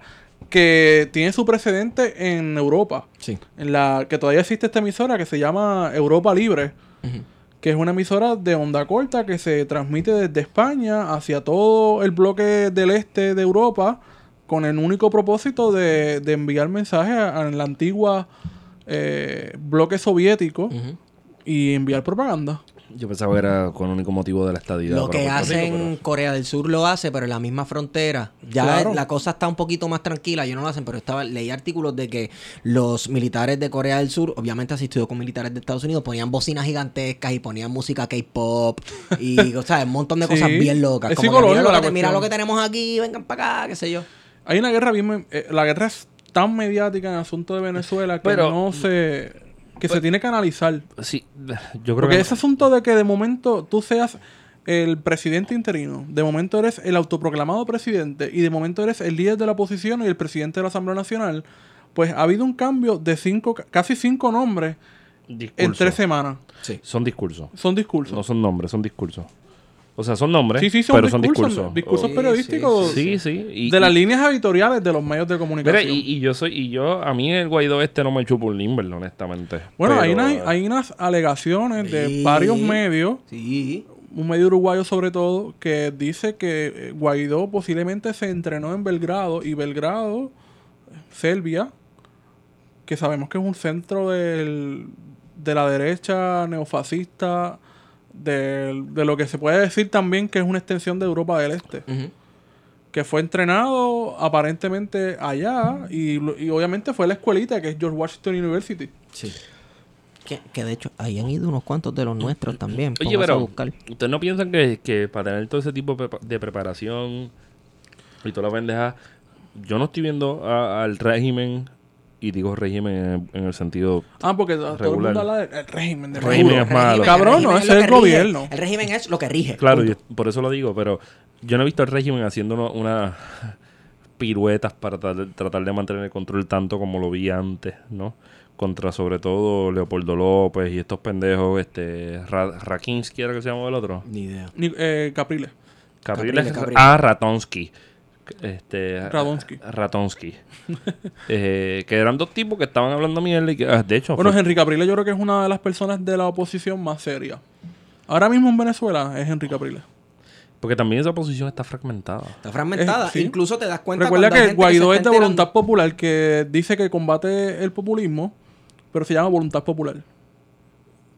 que tiene su precedente en Europa. Sí. En la que todavía existe esta emisora que se llama Europa Libre, que es una emisora de onda corta que se transmite desde España hacia todo el bloque del este de Europa con el único propósito de, de enviar mensajes a, a la antigua eh, bloque soviético y enviar propaganda. Yo pensaba que era con el único motivo de la estadidad. Lo que Puerto hace Rico, en Corea del Sur lo hace, pero en la misma frontera. Ya Claro. la cosa está un poquito más tranquila, ellos no lo hacen, pero estaba, leí artículos de que los militares de Corea del Sur, obviamente asistido con militares de Estados Unidos, ponían bocinas gigantescas y ponían música K-pop y o sea, un montón de Sí. cosas bien locas. Es Como que mira, psicológico lo la que, mira lo que tenemos aquí, vengan para acá, qué sé yo. Hay una guerra bien... eh, la guerra es tan mediática en el asunto de Venezuela que Pero- no se... que se tiene que analizar. Sí, yo creo Porque que... ese asunto de que de momento tú seas el presidente interino, de momento eres el autoproclamado presidente y de momento eres el líder de la oposición y el presidente de la Asamblea Nacional, pues ha habido un cambio de cinco, casi cinco nombres en tres semanas. Son discursos. Son discursos. No son nombres, son discursos. O sea, son nombres, sí, sí, son pero discursos. son discursos. Discursos periodísticos Sí, sí. Y, de las y- líneas editoriales de los medios de Mira, comunicación. y, y yo soy, y yo, a mí el Guaidó este no me chupa un limber, honestamente. bueno, hay, hay unas alegaciones de Sí. varios medios Sí. un medio uruguayo sobre todo, que dice que eh, Guaidó posiblemente se entrenó en Belgrado y Belgrado, Serbia, que sabemos que es un centro del- de la derecha neofascista, del- de lo que se puede decir también que es una extensión de Europa del Este, que fue entrenado aparentemente allá y, y obviamente fue la escuelita que es George Washington University. Sí. Que, que de hecho, ahí han ido unos cuantos de los nuestros también. Oye, pero, buscar. ¿ustedes no piensan que, que para tener todo ese tipo de prepa- de preparación y toda la pendeja, yo no estoy viendo a- al régimen, y digo régimen en, en el sentido... Ah, porque todo el Regular. mundo habla del régimen de Régimen es malo. Cabrón, no, es ese es el gobierno. El régimen es lo que rige. Claro, yo- por eso lo digo, pero yo no he visto al régimen haciendo uno- unas piruetas para tra- tratar de mantener el control tanto como lo vi antes, ¿no? Contra sobre todo Leopoldo López y estos pendejos, este, Ra- Rakinsky era que se llamaba el otro. Ni idea. Ni- eh, Capriles. Capriles, Capriles, Capriles. ah, Ratonsky. Este, Radonsky. Ratonsky. Eh, que eran dos tipos que estaban hablando mierda y que, ah, de hecho, Bueno, fue- Henry Capriles yo creo que es una de las personas de la oposición más seria. Ahora mismo en Venezuela es Henry Capriles. porque también esa posición está fragmentada. Está fragmentada. Eh, sí. Incluso te das cuenta Recuerda que gente Guaidó es de enterando- Voluntad Popular, que dice que combate el populismo, pero se llama Voluntad Popular.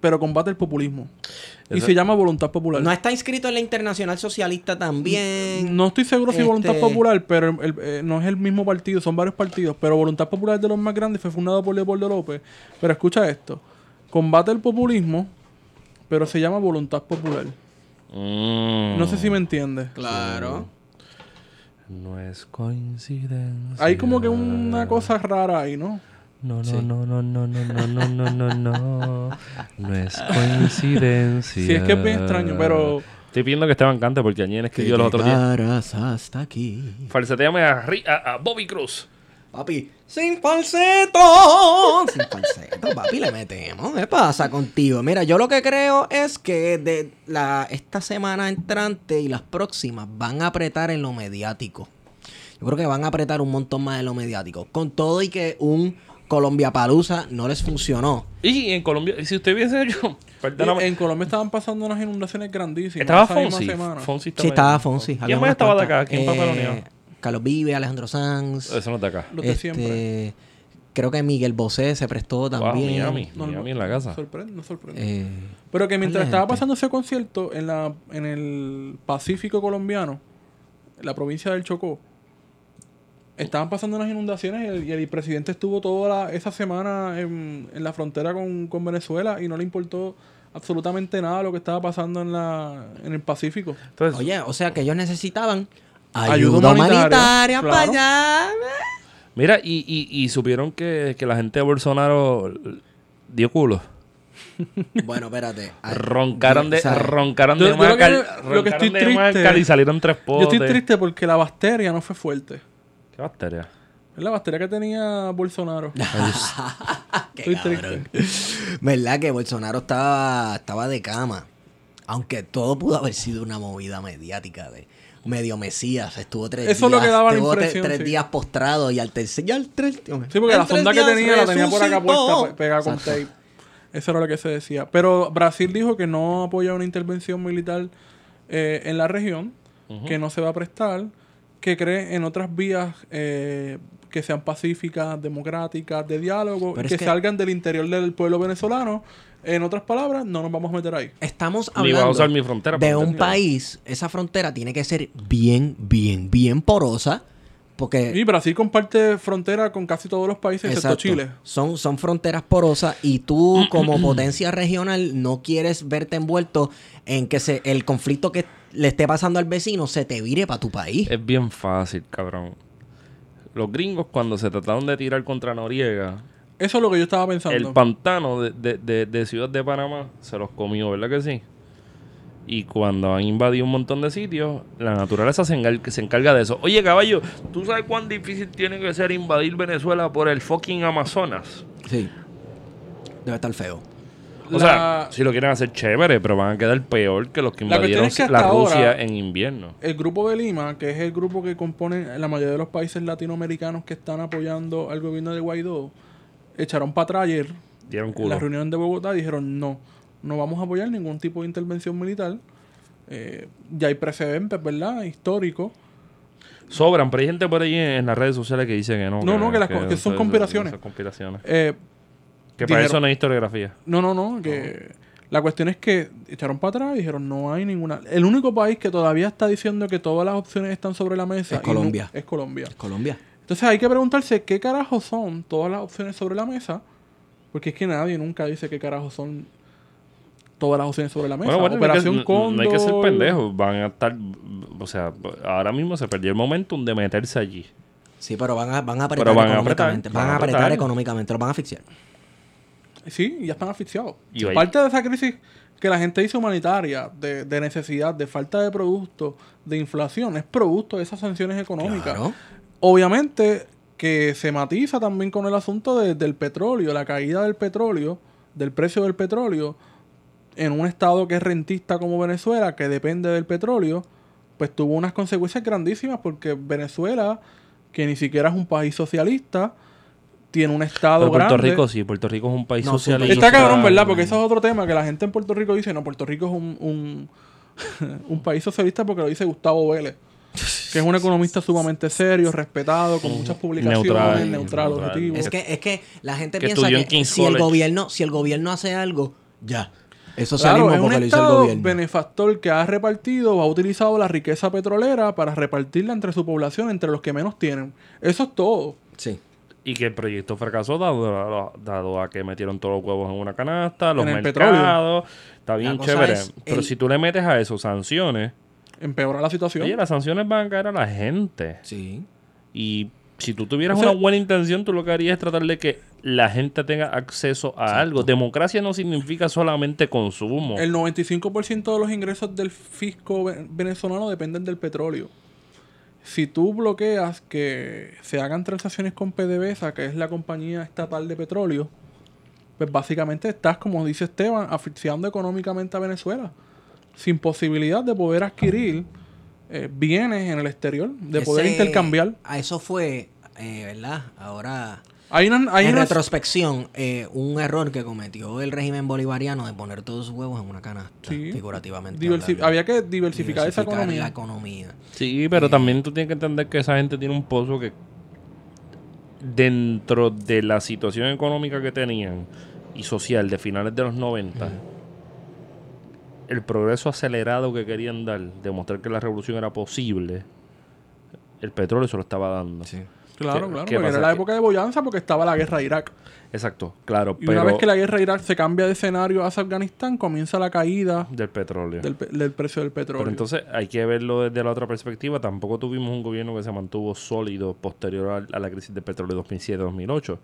Pero combate el populismo. Y se llama Voluntad Popular. No está inscrito en la Internacional Socialista también. No estoy seguro si Este- Voluntad Popular, pero el- el- eh, no es el mismo partido, son varios partidos. Pero Voluntad Popular es de los más grandes, fue fundado por Leopoldo López. Pero escucha esto: combate el populismo, pero se llama Voluntad Popular. Mm. No sé si me entiendes. Claro. No es coincidencia. Hay como que una cosa rara ahí, ¿no? No, no, Sí. no, no, no, no, no, no, no, no, no. No es coincidencia. Sí, es que es bien extraño, pero- Estoy pidiendo que Esteban cante porque ayer escribió los otros días. hasta aquí. Falseteame a, Ri- a, a Bobby Cruz. Papi, sin falseto. Sin falseto, papi, le metemos. ¿Qué pasa contigo? Mira, yo lo que creo es que de la, esta semana entrante y las próximas van a apretar en lo mediático. Yo creo que van a apretar un montón más en lo mediático. Con todo y que un Colombia Palusa no les funcionó. Y en Colombia, si usted hubiese hecho. Perdóname. En Colombia estaban pasando unas inundaciones grandísimas. estaba Fonsi. Fonsi Sí, estaba Fonsi. ¿Quién había más estaba de acá? ¿Quién? Eh, Carlos Vive, Alejandro Sanz. Eso no está acá. Los de este, siempre. Creo que Miguel Bosé se prestó Wow, también. Miami. No, Miami en la casa. Sorprende, no sorprende. Eh, Pero que mientras ¿cuál estaba gente? pasando ese concierto en la en el Pacífico colombiano, en la provincia del Chocó, estaban pasando unas inundaciones y el, y el presidente estuvo toda la- esa semana en, en la frontera con, con Venezuela y no le importó absolutamente nada lo que estaba pasando en la en el Pacífico. Entonces, Oye, o sea que ellos necesitaban ayuda, Ayuda humanitaria, humanitaria, para allá. mira, y, y, y supieron que, que la gente de Bolsonaro dio culo. Bueno, espérate. Ay, Roncaron de, o sea, roncaron yo- de yo lo que- Macal, lo que roncaron estoy de triste- Macal y salieron tres Yo potes. estoy triste porque la bacteria no fue fuerte. ¿Qué bacteria? Es la bacteria que tenía Bolsonaro. Qué cabrón. ¿Verdad que Bolsonaro estaba, estaba de cama? Aunque todo pudo haber sido una movida mediática de medio mesías. Estuvo tres Eso es días. lo que daba la impresión, tres sí. días postrado y al tercer ya el tres, Sí, porque la sonda que tenía la tenía por acá puesta, pe- pegada con Exacto. tape. Eso era lo que se decía. Pero Brasil dijo que no apoya una intervención militar eh, en la región, que no se va a prestar, que cree en otras vías eh, que sean pacíficas, democráticas, de diálogo, que, que- salgan del interior del pueblo venezolano. En otras palabras, no nos vamos a meter ahí. Estamos Ni va a hablando usar mi frontera para de un país, esa frontera tiene que ser bien, bien, bien porosa. Porque Y Brasil comparte frontera con casi todos los países, excepto. Chile. Son, son fronteras porosas y tú como potencia regional no quieres verte envuelto en que se, el conflicto que le esté pasando al vecino se te vire para tu país. Es bien fácil, cabrón. Los gringos cuando se trataron de tirar contra Noriega, Eso es lo que yo estaba pensando. el pantano de, de- de- de Ciudad de Panamá se los comió, ¿verdad que sí? Y cuando han invadido un montón de sitios, la naturaleza se, se encarga de eso. Oye, caballo, ¿tú sabes cuán difícil tiene que ser invadir Venezuela por el fucking Amazonas? Sí. Debe estar feo. O sea, si lo quieren hacer chévere, pero van a quedar peor que los que La invadieron es que la Rusia ahora- en invierno. el grupo de Lima, que es el grupo que compone la mayoría de los países latinoamericanos que están apoyando al gobierno de Guaidó, echaron para atrás ayer Dieron en culo. la reunión de Bogotá dijeron no, no vamos a apoyar ningún tipo de intervención militar. Eh, ya hay precedentes, ¿verdad? Históricos. Sobran, pero hay gente por ahí en, en las redes sociales que dice que no. No, no, que las que son conspiraciones. Son conspiraciones. Eh, Que para Dijeron- eso no hay historiografía. no, no, no, que la cuestión es que echaron para atrás y dijeron no hay ninguna. El único país que todavía está diciendo que todas las opciones están sobre la mesa Es y no- Colombia. es Colombia. Colombia. Entonces hay que preguntarse qué carajo son todas las opciones sobre la mesa. Porque es que nadie nunca dice qué carajo son todas las opciones sobre la mesa. Bueno, bueno, no hay, Operación que, no- no hay que ser pendejos. Van a estar. O sea, ahora mismo se perdió el momentum de meterse allí. Sí, pero van a, van a apretar a económicamente. van a a apretar apretar. económicamente. Los van a asfixiar. Sí, ya están asfixiados. Y Parte de esa crisis que la gente dice humanitaria, de, de necesidad, de falta de productos, de inflación, es producto de esas sanciones económicas. Claro. Obviamente que se matiza también con el asunto de- del petróleo, la caída del petróleo, del precio del petróleo, en un estado que es rentista como Venezuela, que depende del petróleo, pues tuvo unas consecuencias grandísimas porque Venezuela, que ni siquiera es un país socialista, tiene un estado Pero Puerto grande. Rico sí, Puerto Rico es un país No, socialista. Está cabrón, ¿verdad? Porque eso es otro tema que la gente en Puerto Rico dice, no, Puerto Rico es un, un, un país socialista porque lo dice Gustavo Vélez, que es un economista sumamente serio, respetado, con muchas publicaciones, Neutral, neutral, neutral. objetivo. Es que, es que la gente Que piensa estudió que King's si el, gobierno, si el gobierno hace algo, ya. Es Claro, socialismo es un porque lo hizo el estado gobierno. benefactor que ha repartido o ha utilizado la riqueza petrolera para repartirla entre su población, entre los que menos tienen. Eso es todo. Sí. Y que el proyecto fracasó dado, dado a que metieron todos los huevos en una canasta, los En el mercados. Está bien chévere. es Pero el- si tú le metes a eso sanciones, Empeora la situación. oye, las sanciones van a caer a la gente. Sí. Y si tú tuvieras O sea- una buena intención, tú lo que harías es tratar de que la gente tenga acceso a algo. Democracia no significa solamente consumo. El 95% de los ingresos del fisco ve- venezolano dependen del petróleo. Si tú bloqueas que se hagan transacciones con PDVSA, que es la compañía estatal de petróleo, pues básicamente estás, como dice Esteban, asfixiando económicamente a Venezuela. Sin posibilidad de poder adquirir eh, bienes en el exterior, de poder intercambiar. A eso fue, eh, ¿verdad? Ahora, Hay una, hay en una- retrospección, eh, un error que cometió el régimen bolivariano de poner todos sus huevos en una canasta, Sí. figurativamente. diversi- hablando. había que diversificar, esa Diversificar economía. la economía. Sí, pero también tú tienes que entender que esa gente tiene un pozo que dentro de la situación económica que tenían y social de finales de los 90, el progreso acelerado que querían dar, demostrar que la revolución era posible, el petróleo se lo estaba dando. Claro, ¿Qué- claro, porque era la época de Boyanza porque estaba la guerra de Irak. Exacto, claro, Y pero una vez que la guerra de Irak se cambia de escenario hacia Afganistán, comienza la caída del petróleo. del, pe- del precio del petróleo. Pero entonces hay que verlo desde la otra perspectiva. Tampoco tuvimos un gobierno que se mantuvo sólido posterior a, la crisis del petróleo 2007-2008.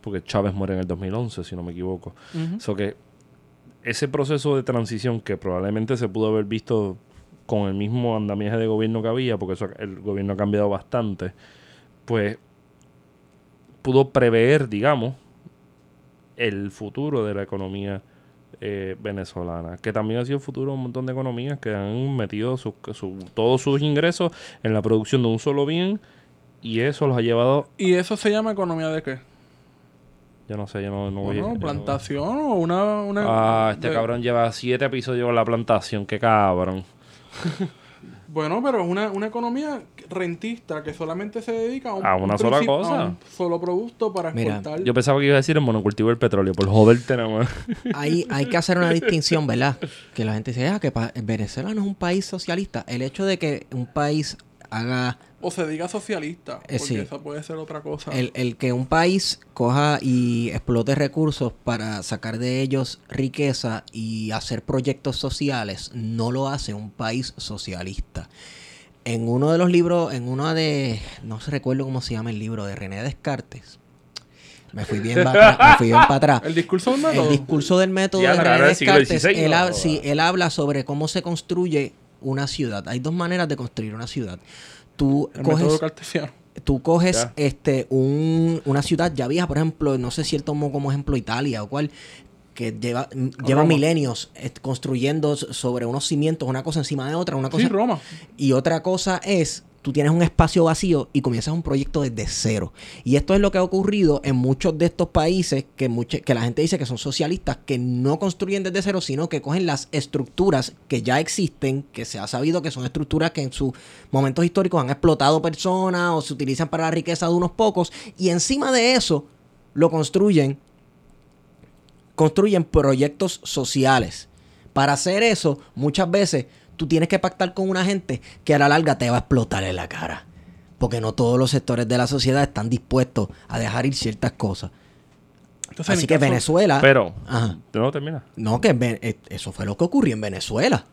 Porque Chávez muere en el 2011, si no me equivoco. Ujú. So que ese proceso de transición que probablemente se pudo haber visto con el mismo andamiaje de gobierno que había, porque eso, el gobierno ha cambiado bastante, pues pudo prever, digamos, el futuro de la economía eh, venezolana, que también ha sido futuro de un montón de economías que han metido su- su- todos sus ingresos en la producción de un solo bien y eso los ha llevado, ¿Y eso se llama economía de qué? yo no sé, yo no, no voy Bueno, yo no- plantación o una... una Ah, este de- cabrón lleva siete episodios con la plantación, qué cabrón. Bueno, pero es una, una economía rentista que solamente se dedica a, un, A una un sola cosa. a un solo producto para Mira, exportar. Yo pensaba que iba a decir el monocultivo del petróleo, por joderte nada más. Hay, hay que hacer una distinción, ¿verdad? Que la gente dice, ah, que pa- Venezuela no es un país socialista. El hecho de que un país haga O se diga socialista, Eh, porque sí. esa puede ser otra cosa. El, el que un país coja y explote recursos para sacar de ellos riqueza y hacer proyectos sociales no lo hace un país socialista. En uno de los libros, en uno de, no se recuerdo cómo se llama el libro, de René Descartes. Me fui bien para atrás. Me fui bien para atrás. El discurso del método. El discurso del método Ya, de René Descartes, XVI, él, no, sí, él habla sobre cómo se construye una ciudad. Hay dos maneras de construir una ciudad. Tú el coges cartesiano. tú coges este un, una ciudad ya vieja, por ejemplo, no sé si él tomó como ejemplo Italia o cual, que lleva, lleva milenios construyendo sobre unos cimientos, una cosa encima de otra, una cosa. Sí, Roma. y otra cosa es, tú tienes un espacio vacío y comienzas un proyecto desde cero. Y esto es lo que ha ocurrido en muchos de estos países que, que la gente dice que son socialistas, que no construyen desde cero, sino que cogen las estructuras que ya existen, que se ha sabido que son estructuras que en sus momentos históricos han explotado personas o se utilizan para la riqueza de unos pocos, y encima de eso lo construyen construyen proyectos sociales. Para hacer eso, muchas veces tú tienes que pactar con una gente que a la larga te va a explotar en la cara. Porque no todos los sectores de la sociedad están dispuestos a dejar ir ciertas cosas. Entonces, Así que caso- Venezuela... Pero, Ajá. no termina. No, que eh, eso fue lo que ocurrió en Venezuela.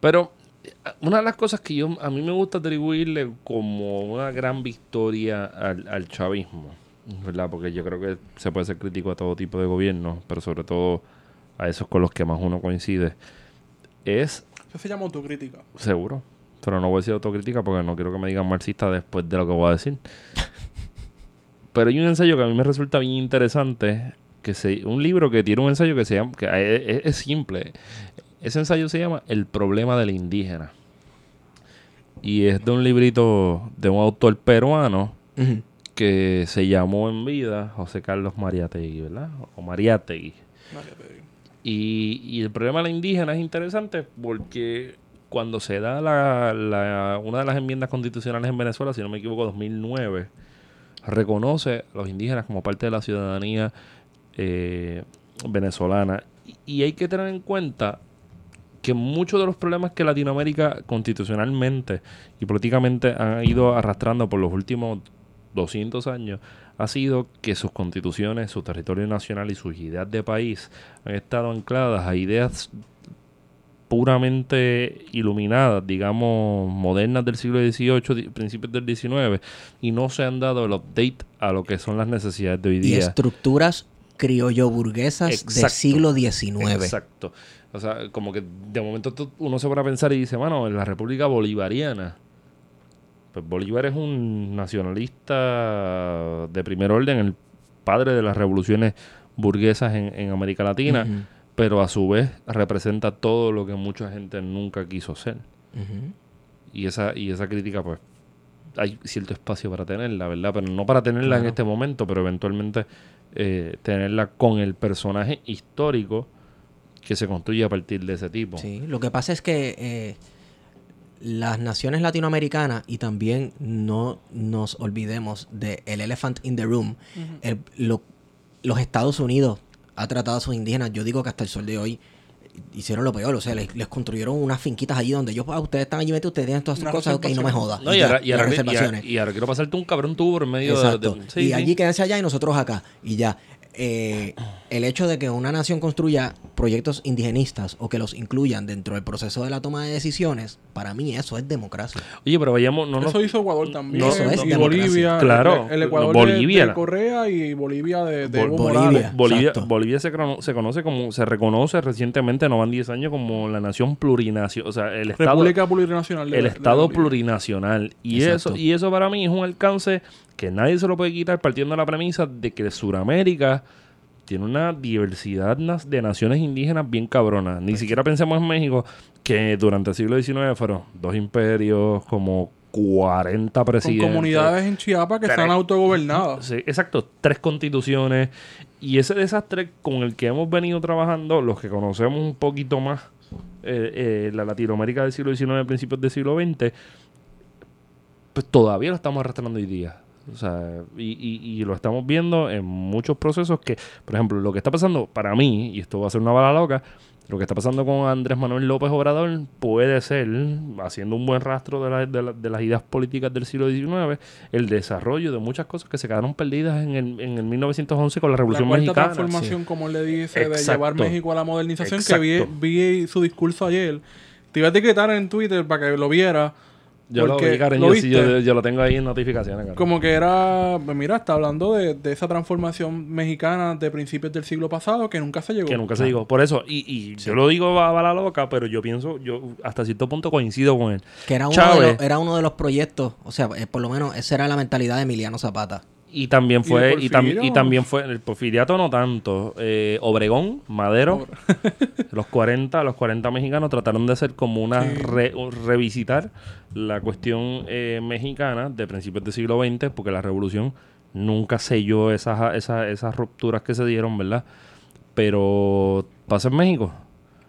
Pero una de las cosas que yo a mí me gusta atribuirle como una gran victoria al, al chavismo, ¿verdad? Porque yo creo que se puede ser crítico a todo tipo de gobierno, pero sobre todo a esos con los que más uno coincide, es Eso se llama autocrítica. seguro. Pero no voy a decir autocrítica porque no quiero que me digan marxista después de lo que voy a decir. Pero hay un ensayo que a mí me resulta bien interesante, que se, un libro que tiene un ensayo que se llama, que es, simple. Ese ensayo se llama El problema del indígena. Y es de un librito de un autor peruano que se llamó en vida José Carlos Mariategui, ¿verdad? O Mariategui. Digo. Y, y el problema de la indígena es interesante porque cuando se da la, la- una de las enmiendas constitucionales en Venezuela, si no me equivoco, 2009, reconoce a los indígenas como parte de la ciudadanía eh, venezolana. Y, hay que tener en cuenta que muchos de los problemas que Latinoamérica constitucionalmente y políticamente han ido arrastrando por los últimos 200 años ha sido que sus constituciones, su territorio nacional y sus ideas de país han estado ancladas a ideas puramente iluminadas, digamos, modernas del siglo XVIII, principios del XIX, y no se han dado el update a lo que son las necesidades de hoy Y día. estructuras criollo-burguesas del siglo XIX. Exacto. O sea, como que de momento uno se pone a pensar y dice, bueno, en la República Bolivariana, pues Bolívar es un nacionalista de primer orden, el padre de las revoluciones burguesas en, en América Latina, pero a su vez representa todo lo que mucha gente nunca quiso ser. Y esa, y esa crítica, pues, hay cierto espacio para tenerla, ¿verdad? Pero no para tenerla en este momento, pero eventualmente eh, tenerla con el personaje histórico que se construye a partir de ese tipo. Sí, lo que pasa es que eh, las naciones latinoamericanas y también no nos olvidemos de el elephant in the room, el- lo- los Estados Unidos ha tratado a sus indígenas, yo digo que hasta el sol de hoy hicieron lo peor, o sea, les, les construyeron unas finquitas allí donde ellos, ah, ustedes están allí metidos, ustedes tienen todas Una cosas, ok, no me jodas. No, y, ahora, y, ahora, y reservaciones. ahora- y ahora quiero pasarte un cabrón tubo por medio de- Exacto. de... sí, y sí. allí quédense allá y nosotros acá. Y ya. Eh, el hecho de que una nación construya proyectos indigenistas o que los incluyan dentro del proceso de la toma de decisiones, para mí eso es democracia. Oye, pero vayamos... No, no, Eso hizo Ecuador también. No, Eso es y. Bolivia. Claro, El, el Ecuador de- Bolivia. De, Correa y Bolivia de, de Bol- Evo Bolivia. Morales. Bolivia. Bolivia se, conoce como... Se reconoce recientemente, no van 10 años, como la nación plurinacional. O sea, el Estado... República Plurinacional. de- el Estado plurinacional. Y Exacto. eso, y eso para mí es un alcance que nadie se lo puede quitar partiendo de la premisa de que Sudamérica tiene una diversidad de naciones indígenas bien cabrona. Ni siquiera pensemos en México, que durante el siglo XIX fueron dos imperios, como 40 Con presidentes. comunidades en Chiapas que Tres. están autogobernadas. Sí, exacto, tres constituciones. Y ese desastre con el que hemos venido trabajando, los que conocemos un poquito más eh, eh, la Latinoamérica del siglo XIX, principios del siglo XX, pues todavía lo estamos arrastrando hoy día. O sea, y, y- y lo estamos viendo en muchos procesos que, por ejemplo, lo que está pasando para mí, y esto va a ser una bala loca, lo que está pasando con Andrés Manuel López Obrador puede ser, haciendo un buen rastro de, la- de la- de las ideas políticas del siglo XIX, el desarrollo de muchas cosas que se quedaron perdidas en el, en el 1911 con la La Revolución cuarta Mexicana. transformación, como él le dice, de llevar México a la modernización, Exacto. que vi, vi su discurso ayer. Te iba a etiquetar en Twitter para que lo viera. Yo lo vi, Karen, ¿lo yo, sí, yo, yo lo tengo ahí en notificaciones. Karen. Como que era, pues mira, está hablando de, de esa transformación mexicana de principios del siglo pasado que nunca se llegó. Que nunca se dijo. Por eso, y, y yo lo digo a bala loca, pero yo pienso, yo hasta cierto punto coincido con él. Que era uno, Chávez. de los, era uno de los proyectos, o sea, eh, por lo menos esa era la mentalidad de Emiliano Zapata. Y también ¿Y fue, y, tam- Porfirio? y también fue, el porfiriato no tanto. eh, Obregón, Madero, los 40, los 40 mexicanos trataron de hacer como una Sí. re- revisitar la cuestión eh, mexicana de principios del siglo XX, porque la revolución nunca selló esas, esas, esas rupturas que se dieron, ¿verdad? Pero pasa en México,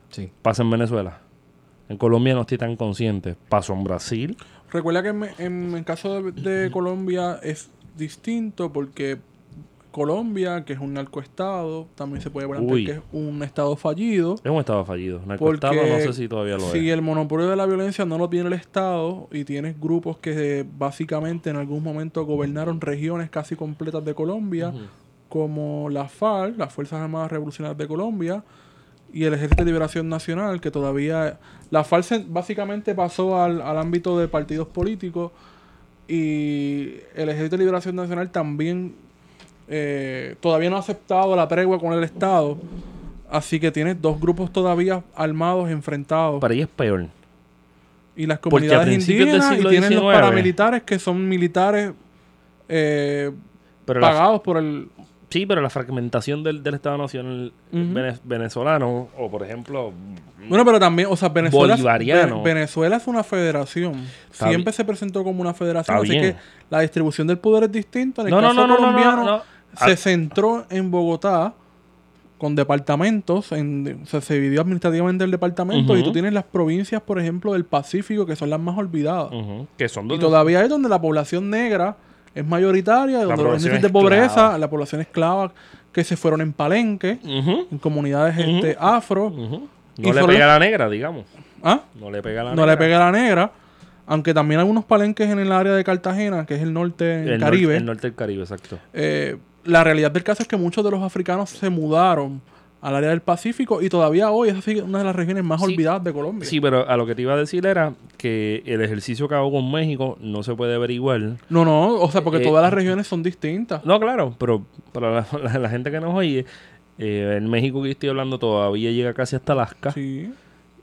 Sí. pasa en Venezuela. En Colombia no estoy tan consciente. Pasó en Brasil. Recuerda que en, en el caso de, de Colombia es distinto porque Colombia, que es un narcoestado, también se puede plantear Uy. que es un estado fallido. Es un estado fallido. Narcoestado no sé si todavía lo si es. el monopolio de la violencia no lo tiene el Estado y tienes grupos que básicamente en algún momento gobernaron regiones casi completas de Colombia, como la FARC, las Fuerzas Armadas Revolucionarias de Colombia, y el Ejército de Liberación Nacional, que todavía... La FARC básicamente pasó al, al ámbito de partidos políticos y el Ejército de Liberación Nacional también eh, todavía no ha aceptado la tregua con el Estado. Así que tienes dos grupos todavía armados enfrentados. Para ahí es peor. y las comunidades indígenas y tienen los XIX, paramilitares que son militares eh, pagados por el... sí, pero la fragmentación del, del Estado Nacional vene- venezolano, o por ejemplo, Bueno, pero también, o sea, Venezuela, Bolivariano. Ve- Venezuela es una federación. Está Siempre se presentó como una federación. Así bien. que la distribución del poder es distinta. En el No, caso no, no, no, colombiano, no, no. se Ah. centró en Bogotá con departamentos. En, o sea, se dividió administrativamente el departamento y tú tienes las provincias, por ejemplo, del Pacífico, que son las más olvidadas. que son Y dos. todavía es donde la población negra es mayoritaria, donde los índices de pobreza, la población esclava que se fueron en Palenque, en comunidades este, afro. ujú. Y No le pega a la negra, digamos. ¿Ah? No le pega a la No negra. le pega a la negra. Aunque también hay unos palenques en el área de Cartagena, que es el norte el del norte- Caribe. el norte del Caribe, exacto. Eh, la realidad del caso es que muchos de los africanos se mudaron al área del Pacífico y todavía hoy es así una de las regiones más Sí. olvidadas de Colombia. Sí, pero a lo que te iba a decir era que el ejercicio que hago con México no se puede ver igual. No, no, o sea, porque Eh, todas las regiones son distintas. No, claro, pero para la, la- la gente que nos oye, eh, el México que estoy hablando todavía llega casi hasta Alaska. Sí.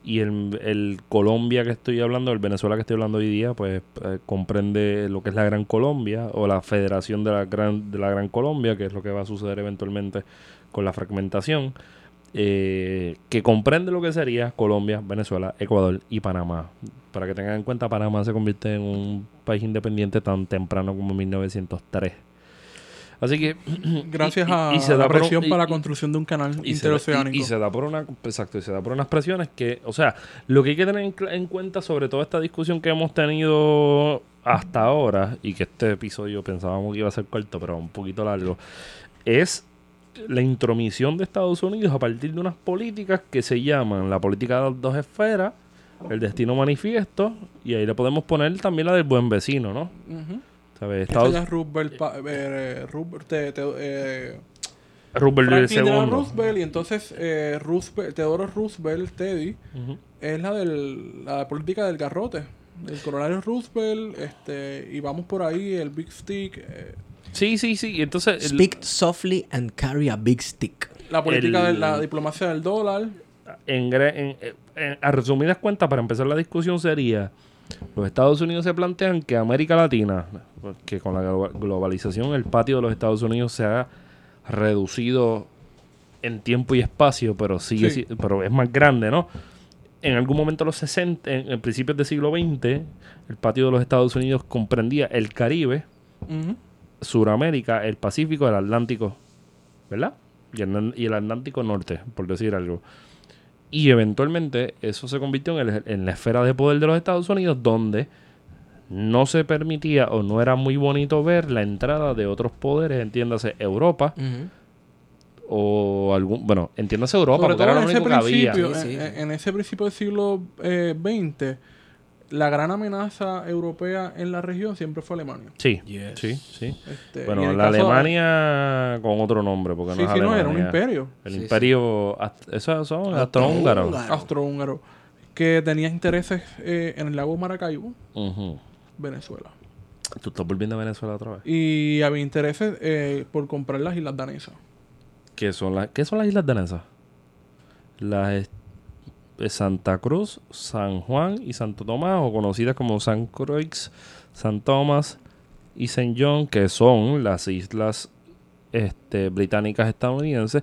Y el, el Colombia que estoy hablando, el Venezuela que estoy hablando hoy día, pues eh, comprende lo que es la Gran Colombia o la Federación de la Gran, de la Gran Colombia, que es lo que va a suceder eventualmente con la fragmentación, eh, que comprende lo que sería Colombia, Venezuela, Ecuador y Panamá. Para que tengan en cuenta, Panamá se convierte en un país independiente tan temprano como 1903. Así que... Gracias y- a y se la da presión para la construcción de un canal y se, da, interoceánico. y- se da por una exacto y se da por unas presiones que o sea lo que hay que tener en cuenta sobre toda esta discusión que hemos tenido hasta ahora y que este episodio pensábamos que iba a ser corto pero un poquito largo es la intromisión de Estados Unidos a partir de unas políticas que se llaman la política de las dos esferas el destino manifiesto y ahí le podemos poner también la del buen vecino ¿no? Ese Estados es Roosevelt, pa- eh, Roosevelt, te- te- eh, Roosevelt II y entonces eh, Roosevelt, Teodoro Roosevelt, Teddy, es la de la política del garrote. El coronario Roosevelt, este, y vamos por ahí, el Big Stick, eh, sí sí sí y entonces el- Speak softly and carry a big stick. la política El- de la diplomacia del dólar. en, en- en- a resumidas cuentas, para empezar la discusión sería, los Estados Unidos se plantean que América Latina, que con la glo- globalización el patio de los Estados Unidos se ha reducido en tiempo y espacio, pero sigue, Sí. pero es más grande, ¿no? En algún momento los 60, en, en principios del siglo XX, el patio de los Estados Unidos comprendía el Caribe, Ujú. Suramérica, el Pacífico, el Atlántico, ¿verdad? Y el, y el Atlántico Norte, por decir algo. Y eventualmente eso se convirtió en, el- en la esfera de poder de los Estados Unidos, donde no se permitía o no era muy bonito ver la entrada de otros poderes, entiéndase Europa o algún, bueno, entiéndase Europa, Sobre porque todo era en lo ese único que había. principio, Sí, sí, en, en ese principio del siglo eh, XX, la gran amenaza europea en la región siempre fue Alemania. Sí, Yes. sí, sí. Este, Bueno, la Alemania con otro nombre, porque Sí, no es sí, no, era un Alemania. imperio El Sí, imperio, ast- esos son Austrohúngaro. austrohúngaros. austrohúngaro que tenía intereses eh, en el lago Maracaibo. Venezuela. Tú estás volviendo a Venezuela otra vez. Y había intereses eh, por comprar las islas danesas. ¿Qué son las, ¿qué son las islas danesas? Las Santa Cruz, San Juan y Santo Tomás, o conocidas como San Croix, San Tomás y St. John, que son las islas este, británicas estadounidenses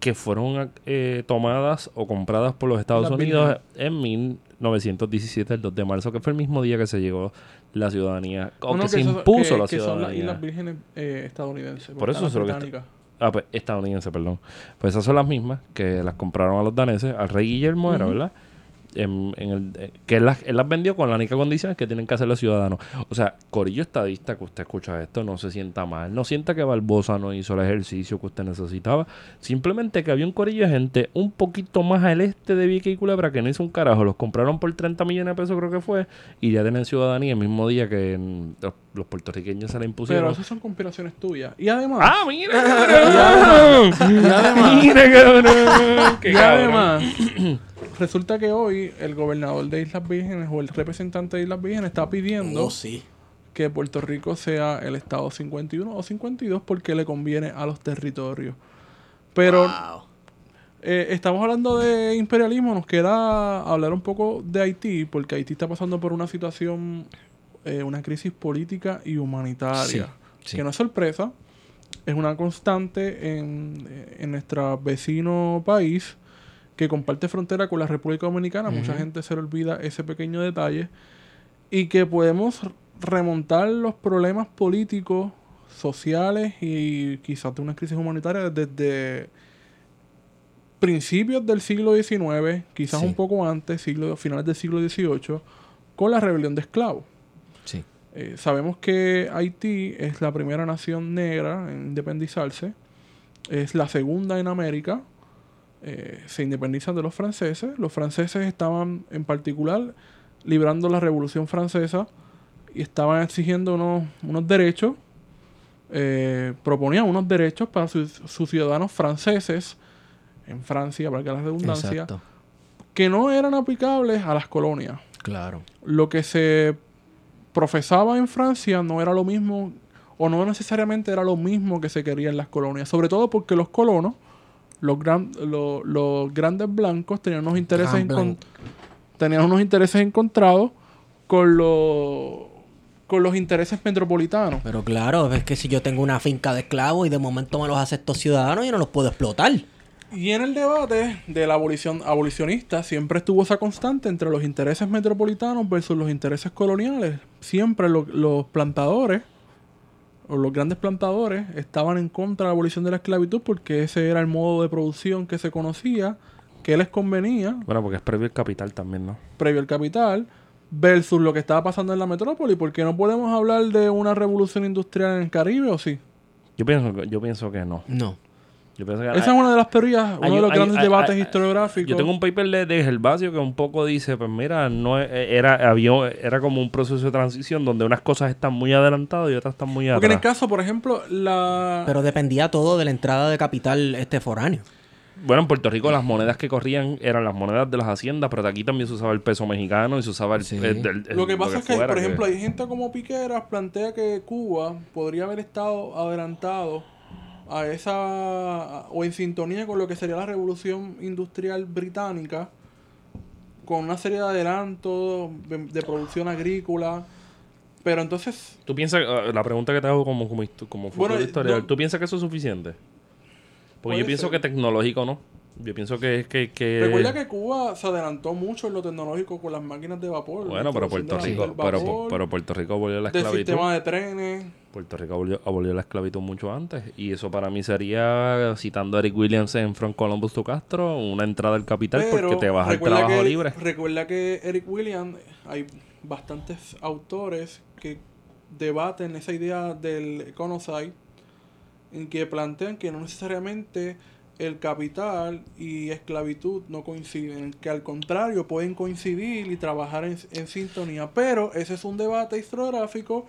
que fueron eh, tomadas o compradas por los Estados Las Unidos en 1917, el 2 de marzo, que fue el mismo día que se llegó la ciudadanía, o que se eso- impuso que- la que son las ciudadanía. islas vírgenes eh, estadounidenses. Por eso es lo que. Ah, pues estadounidense, perdón. Pues esas son las mismas que las compraron a los daneses, al rey Guillermo era. ¿verdad? En, en el, eh, que él las, él las vendió con la única condición que tienen que hacer los ciudadanos. O sea, Corillo estadista que usted escucha esto no se sienta mal, no sienta que Barbosa no hizo el ejercicio que usted necesitaba. Simplemente que había un corillo de gente un poquito más al este de Vieques y Culebra que no hizo un carajo. Los compraron por 30 millones de pesos creo que fue y ya tienen ciudadanía el mismo día que mm, los, los puertorriqueños se la impusieron. Pero esas son conspiraciones tuyas. Y además, ¡Ah, mira, cabrón! y además, ¡Mira, cabrón! ¡Qué y además resulta que hoy el gobernador de Islas Vírgenes o el representante de Islas Vírgenes está pidiendo Oh, sí. que Puerto Rico sea el estado 51 o 52 porque le conviene a los territorios. Pero Wow. eh, estamos hablando de imperialismo, nos queda hablar un poco de Haití, porque Haití está pasando por una situación, eh, una crisis política y humanitaria, Sí, sí. que no es sorpresa, es una constante en, en nuestro vecino país que comparte frontera con la República Dominicana, mucha gente se le olvida ese pequeño detalle, y que podemos remontar los problemas políticos, sociales y quizás de una crisis humanitaria desde principios del siglo XIX, quizás Sí. un poco antes, siglo, finales del siglo XVIII, con la rebelión de esclavos. Eh, sabemos que Haití es la primera nación negra en independizarse, es la segunda en América, eh, se independizan de los franceses, los franceses estaban en particular librando la Revolución Francesa y estaban exigiendo unos, unos derechos, eh, proponían unos derechos para sus, sus ciudadanos franceses en Francia, valga la redundancia, Exacto. que no eran aplicables a las colonias. Claro. lo que se profesaba en Francia no era lo mismo o no necesariamente era lo mismo que se quería en las colonias, sobre todo porque los colonos, los, gran- lo- los grandes blancos tenían unos intereses tenían unos intereses encontrados con los con los intereses metropolitanos. Pero claro, es que si yo tengo una finca de esclavos y de momento me los acepto ciudadanos, yo no los puedo explotar. Y en el debate de la abolición abolicionista siempre estuvo esa constante entre los intereses metropolitanos versus los intereses coloniales. Siempre lo- los plantadores o los grandes plantadores estaban en contra de la abolición de la esclavitud porque ese era el modo de producción que se conocía, que les convenía Bueno, porque es previo el capital también, ¿no? previo al capital versus lo que estaba pasando en la metrópoli, porque no podemos hablar de una revolución industrial en el Caribe o sí. Yo pienso, yo pienso que no. No. Yo pienso que Esa es una de las teorías, uno hay- de los hay- grandes hay- debates hay- historiográficos. Yo tengo un paper de, de Gervasio que un poco dice, pues mira, no es- era había era como un proceso de transición donde unas cosas están muy adelantadas y otras están muy Porque en el caso, por ejemplo, la... Pero dependía todo de la entrada de capital este foráneo. Bueno, en Puerto Rico las monedas que corrían eran las monedas de las haciendas, pero aquí también se usaba el peso mexicano y se usaba el... Sí. el- el- el- Lo que pasa es que, fuera, por ejemplo, hay gente como Piqueras plantea que Cuba podría haber estado adelantado a esa o en sintonía con lo que sería la revolución industrial británica con una serie de adelantos de, de producción agrícola pero entonces ¿Tú piensas, eh, la pregunta que te hago como, como, como futuro Bueno, historiador, no- ¿tú piensas que eso es suficiente? Porque yo pienso ser. que tecnológico no. Yo pienso que es que, que... Recuerda que Cuba se adelantó mucho en lo tecnológico con las máquinas de vapor. Bueno, pero Puerto Rico, del pero, pero Puerto Rico abolió la del esclavitud. sistema de trenes. Puerto Rico abolió, abolió la esclavitud mucho antes. Y eso para mí sería, citando a Eric Williams en From Columbus to Castro, una entrada al capital Pero porque te vas al trabajo que, libre. Recuerda que Eric Williams, hay bastantes autores que debaten esa idea del econocide en que plantean que no necesariamente el capital y esclavitud no coinciden, que al contrario pueden coincidir y trabajar en, en sintonía. Pero ese es un debate historiográfico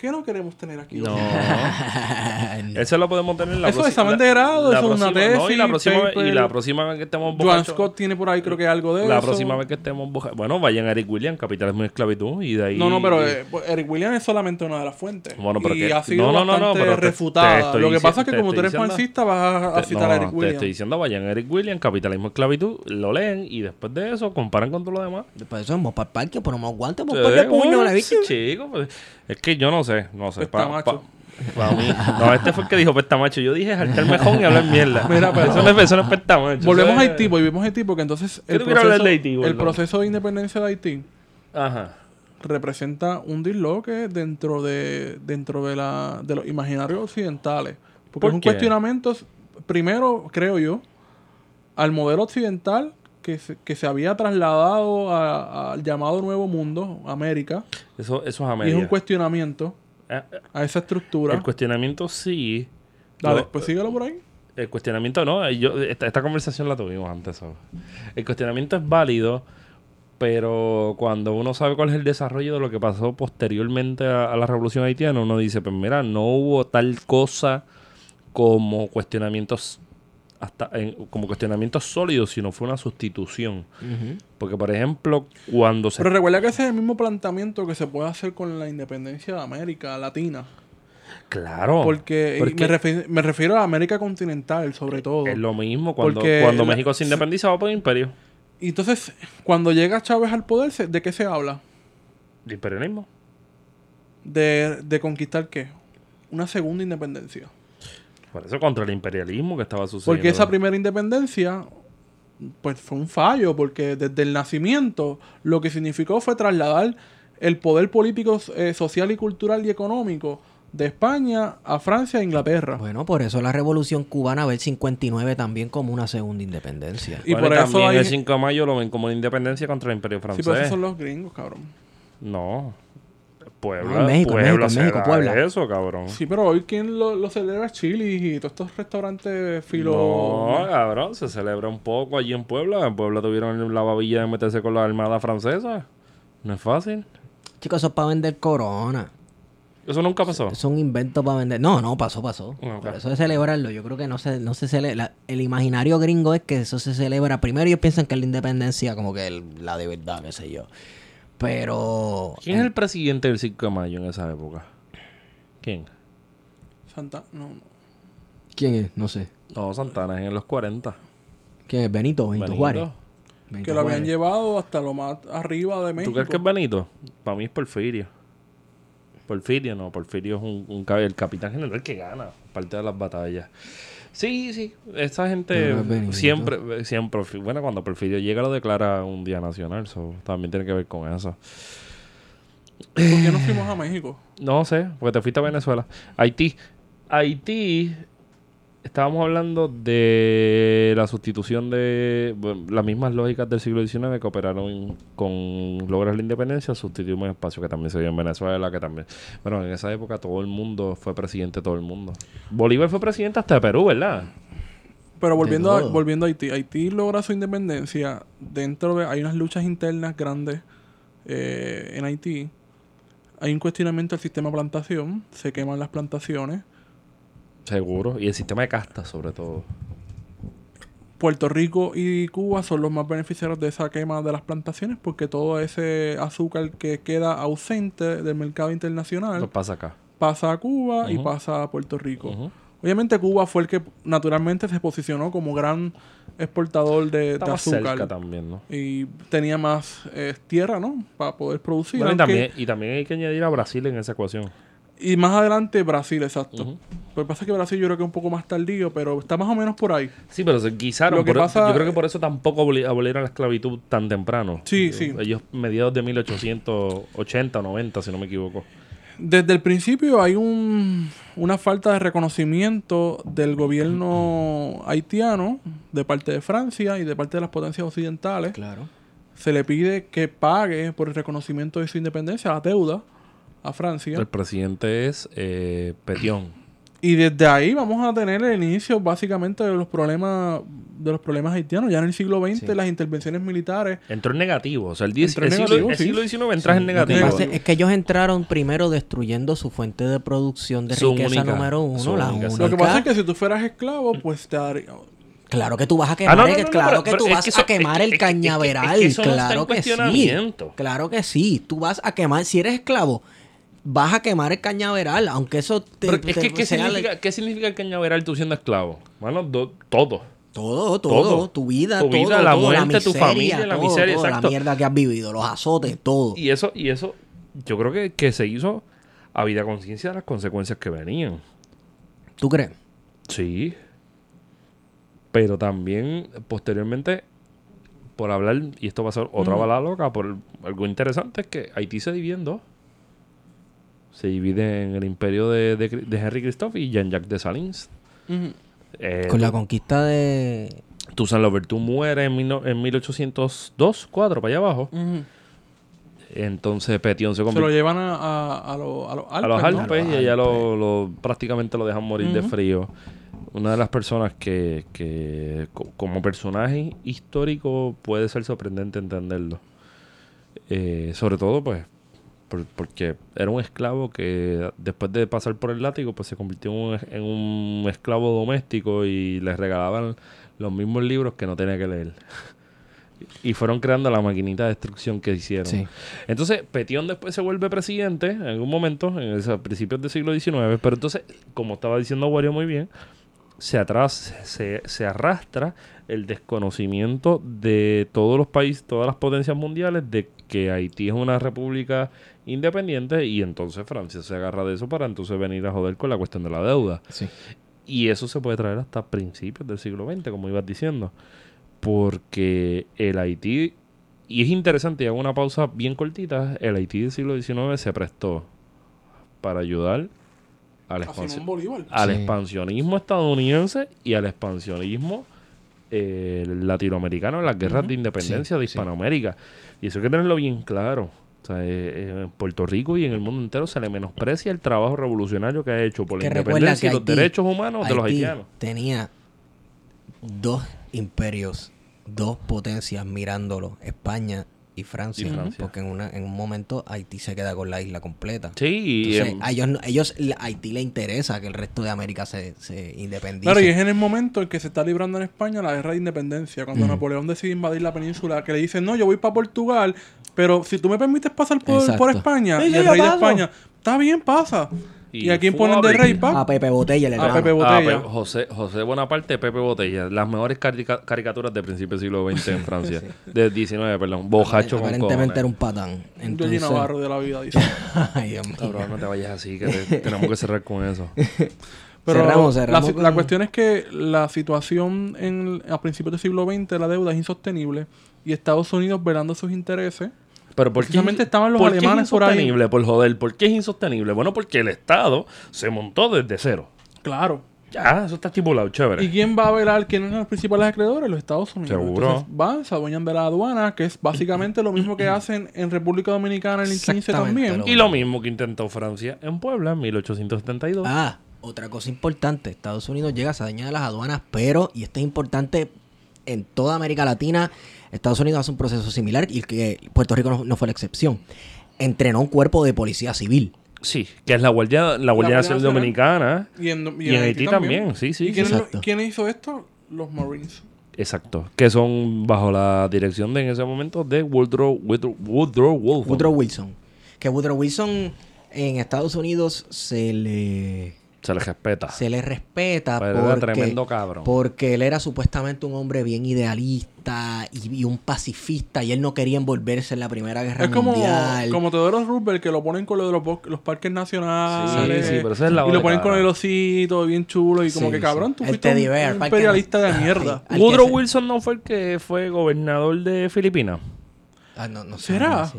que no queremos tener aquí. No. Ese lo podemos tener en la Eso es examen de grado, la eso es una próxima- no, y la tesis, próxima, vez- y paper. la próxima vez que estemos Joan borrachos- Scott tiene por ahí creo que algo de La eso. próxima vez que estemos boja- Bueno, vayan a Eric Williams, Capitalismo y Esclavitud, y de ahí... No, no, pero eh, pues, Eric Williams es solamente una de las fuentes. Bueno, pero y que- ha sido no, no, no, no, bastante pero te- te refutada. Lo que pasa es que te como tú eres marxista vas a, a Te- citar no, a Eric te Williams. estoy diciendo, vayan a Eric Williams, Capitalismo y Esclavitud, lo leen, y después de eso comparan con todo lo demás. Después de eso, vamos para el parque, ponemos guantes, vamos para el puño, la bicha. chico, pues, es que yo no sé, no sé. Pesta Pa, macho. pa- pa mí. No, este fue el que dijo pestamacho. Yo dije jaltar mejón y hablar mierda. Mira, pero- eso no es, eso no es pestamacho. Volvemos a Haití, volvemos a Haití porque entonces ¿Qué el proceso, de Haití, el proceso de independencia de Haití Ajá. representa un disloque dentro de dentro de la de los imaginarios occidentales. Porque ¿Por es un qué? cuestionamiento, primero, creo yo, al modelo occidental que se, que se había trasladado al llamado Nuevo Mundo, América, Eso, eso es a y es un cuestionamiento Eh, eh, a esa estructura. el cuestionamiento sí. Dale, Lo- pues síguelo por ahí. El cuestionamiento no, eh, yo, esta, esta conversación la tuvimos antes. ¿sabes? El cuestionamiento es válido, pero cuando uno sabe cuál es el desarrollo de lo que pasó posteriormente a, a la revolución haitiana, uno dice, pues mira, no hubo tal cosa como cuestionamientos hasta en- como cuestionamientos sólidos, sino fue una sustitución. Porque, por ejemplo, cuando se... Pero recuerda que ese es el mismo planteamiento que se puede hacer con la independencia de América Latina. claro. Porque, me, refi- me refiero a América continental, sobre todo. es lo mismo cuando, Porque cuando la- México se independizaba por el imperio. Y entonces, cuando llega Chávez al poder, ¿de qué se habla? El imperialismo. De, de conquistar qué? Una segunda independencia. Por eso contra el imperialismo que estaba sucediendo. Porque esa primera independencia, pues fue un fallo, porque desde el nacimiento lo que significó fue trasladar el poder político, eh, social y cultural y económico de España a Francia e Inglaterra. Bueno, por eso la revolución cubana ve el 59 también como una segunda independencia. y Bueno, por eso también hay... el 5 de mayo lo ven como una independencia contra el imperio Sí, francés. pero esos son los gringos, cabrón. No. Puebla, Ah, en México, Puebla México, en se México, da Puebla. eso, cabrón. Sí, pero hoy quien lo, lo celebra Chile y todos estos restaurantes filo... No, cabrón, se celebra un poco allí en Puebla. En Puebla tuvieron la babilla de meterse con la armada francesa. No es fácil. Chicos, eso es para vender corona. Eso nunca pasó. Es un invento para vender. No, no, pasó, pasó. Por eso de celebrarlo, yo creo que no se, no se celebra. El imaginario gringo es que eso se celebra. Primero ellos piensan que es la independencia, como que el- la de verdad, qué sé yo. Pero. ¿Quién es el presidente del 5 de mayo en esa época? ¿Quién? Santa... No, no. ¿Quién es? No sé. No, Santana es en los 40. ¿Quién es? Benito, Benito, Benito. Juárez. Que Benito lo habían Juárez. llevado hasta lo más arriba de México. ¿Tú crees que es Benito? Para mí es Porfirio. Porfirio, no. Porfirio es un, un el capitán general que gana parte de las batallas. Sí, sí. Esa gente no siempre, siempre... Bueno, cuando Porfirio llega lo declara un día nacional. so, también tiene que ver con eso. ¿Por qué no fuimos a México? No sé, porque te fuiste a Venezuela. Haití. Haití... Estábamos hablando de la sustitución de bueno, las mismas lógicas del siglo XIX que operaron con lograr la independencia, sustituimos el espacio que también se dio en Venezuela, que también... Bueno, en esa época todo el mundo fue presidente, todo el mundo. Bolívar fue presidente hasta de Perú, ¿verdad? Pero volviendo a, volviendo a Haití. Haití logra su independencia. Dentro de... Hay unas luchas internas grandes eh, en Haití. Hay un cuestionamiento del sistema de plantación. Se queman las plantaciones. Seguro. Y el sistema de castas, sobre todo. Puerto Rico y Cuba son los más beneficiarios de esa quema de las plantaciones porque todo ese azúcar que queda ausente del mercado internacional Lo pasa acá. pasa a Cuba y pasa a Puerto Rico. Obviamente Cuba fue el que naturalmente se posicionó como gran exportador de, cerca azúcar. también, ¿no? Y tenía más eh, tierra, ¿no? Para poder producir. Bueno, y, aunque- también, y también hay que añadir a Brasil en esa ecuación. Y más adelante Brasil, exacto. Ujú. Lo que pasa es que Brasil yo creo que es un poco más tardío, pero está más o menos por ahí. Sí, pero se guisaron. Lo que por- pasa- yo creo que por eso tampoco aboli- abolieron la esclavitud tan temprano. Sí, sí. Ellos mediados de 1880 o 90, si no me equivoco. Desde el principio hay un, una falta de reconocimiento del gobierno haitiano de parte de Francia y de parte de las potencias occidentales. Claro. Se le pide que pague por el reconocimiento de su independencia, la deuda, a Francia. El presidente es eh, Petión. Y desde ahí vamos a tener el inicio básicamente de los problemas de los problemas haitianos. Ya en el siglo XX Sí. las intervenciones militares Entró en negativo. O sea, el, 10 Entró en el siglo, negativo, el sí. siglo XIX entras en Lo que negativo. pasa es que ellos entraron primero destruyendo su fuente de producción de Su riqueza única, número uno, la única, única. Lo que pasa es que si tú fueras esclavo, pues te daría... Claro que tú vas a Ah, quemar, no, no, el- no, no, claro pero- que tú vas que eso- a quemar el cañaveral, es que eso no está en claro que sí. Claro que sí, tú vas a quemar, si eres esclavo, vas a quemar el cañaveral, aunque eso te, Pero es te- que, ¿qué sea la- significa, ¿qué significa el cañaveral tú siendo esclavo? Bueno, do- todo. todo, todo, todo. tu vida, Tu todo, vida, la todo, muerte, tu miseria, familia, la todo, miseria, todo, exacto. La mierda que has vivido, los azotes, todo. Y eso, y eso, yo creo que, que se hizo a vida conciencia de las consecuencias que venían. ¿Tú crees? Sí. Pero también, posteriormente, por hablar, y esto va a ser otra bala loca, por algo interesante, es que Haití se divide en dos. Se divide en el imperio de, de, de Henry Christophe y Jean-Jacques Dessalines. Ujú. Eh, Con la conquista de... Toussaint Louverture muere en, mil en 1802, 4, para allá abajo. Entonces Petión se Se lo convirtió llevan a, a, a, lo- a los Alpes, a los. Alpes y allá lo, lo- prácticamente lo dejan morir de frío. Una de las personas que, que co- como personaje histórico puede ser sorprendente entenderlo. Eh, sobre todo, pues, por- porque era un esclavo que después de pasar por el látigo, pues se convirtió en en un esclavo doméstico y les regalaban los mismos libros que no tenía que leer. Y fueron creando la maquinita de destrucción que hicieron. Sí. Entonces, Petión después se vuelve presidente en algún momento, en esos principios del siglo XIX, pero entonces, como estaba diciendo Wario muy bien, se, atras, se, se arrastra el desconocimiento de todos los países, todas las potencias mundiales, de que Haití es una república independiente y entonces Francia se agarra de eso para entonces venir a joder con la cuestión de la deuda. Sí. Y eso se puede traer hasta principios del siglo XX, como ibas diciendo. Porque el Haití, y es interesante, y hago una pausa bien cortita, el Haití del siglo XIX se prestó para ayudar al, Sí. expansionismo estadounidense y al expansionismo eh, latinoamericano en las guerras de independencia de sí. Hispanoamérica. Y eso hay que tenerlo bien claro. O sea, eh, eh, en Puerto Rico y en el mundo entero se le menosprecia el trabajo revolucionario que ha hecho por la Que recuerda independencia que y los Haití- derechos humanos de los haitianos. tenía dos imperios, dos potencias mirándolo, España y Francia, Y Francia. porque en, una, en un momento Haití se queda con la isla completa. Sí, y, Entonces, a ellos, no- ellos, a Haití le interesa que el resto de América se, se independice. Claro, y es en el momento en que se está librando en España la guerra de independencia, cuando. Napoleón decide invadir la península, que le dicen, no, yo voy para Portugal, pero si tú me permites pasar por, por España, Sí, y sí, el yo rey de. España, está bien, pasa. Y Y, a quién ponen de rey, a pa? Pepe Botella, el A hermano. Pepe ah, Botella. Pe- José, José Bonaparte, Pepe Botella, las mejores carica- caricaturas de principio del siglo XX en Francia. De 19, perdón. Bojacho con Aparentemente era un patán. Entonces, Navarro de la vida, dice. Ay, Dios mío. Cabrón, no te vayas así, que te- tenemos que cerrar con eso. Pero Cerramos, la cerramos con- la, cuestión es que la situación en, a principios del siglo XX, la deuda es insostenible y Estados Unidos velando sus intereses. Pero ¿por qué, Precisamente estaban los ¿por qué alemanes es por ahí. insostenible? Por joder, ¿por qué es insostenible? Bueno, porque el Estado se montó desde cero. Claro. Ya, eso está estipulado, chévere. ¿Y quién va a velar? ¿Quiénes son los principales acreedores? Los Estados Unidos. Seguro. Entonces, van, se adueñan de la aduana, que es básicamente lo mismo que hacen en República Dominicana en el 15 Exactamente también. lo Y lo mismo que intentó Francia en Puebla en 1872. Ah, otra cosa importante. Estados Unidos llega a esa daña de las aduanas, pero, y esto es importante en toda América Latina, Estados Unidos hace un proceso similar y que Puerto Rico no, no fue la excepción. Entrenó un cuerpo de policía civil. Sí, que es la Guardia, la Guardia Guardia Nacional. Dominicana. Y en, Y en Haití también, sí, sí, ¿Y quién, quién hizo esto? Los Marines. Exacto. Que son bajo la dirección de en ese momento de Woodrow, Woodrow, Woodrow Wilson. Woodrow Wilson. Que Woodrow Wilson en Estados Unidos se le Se le respeta. se le respeta Pero era porque, tremendo cabrón. porque él era supuestamente un hombre bien idealista y, y un pacifista y él no quería envolverse en la Primera Guerra Es como, Mundial. como Teodoro Roosevelt que lo ponen con lo de los, bosques- los parques nacionales. Sí, sí, pero esa es la Y lo ponen con el osito bien chulo y como Sí, que cabrón, tú El fuiste un, teddy bear, un parque- imperialista de mierda. Woodrow Wilson no fue el que fue gobernador de Filipinas. Ah, no, no ¿Será?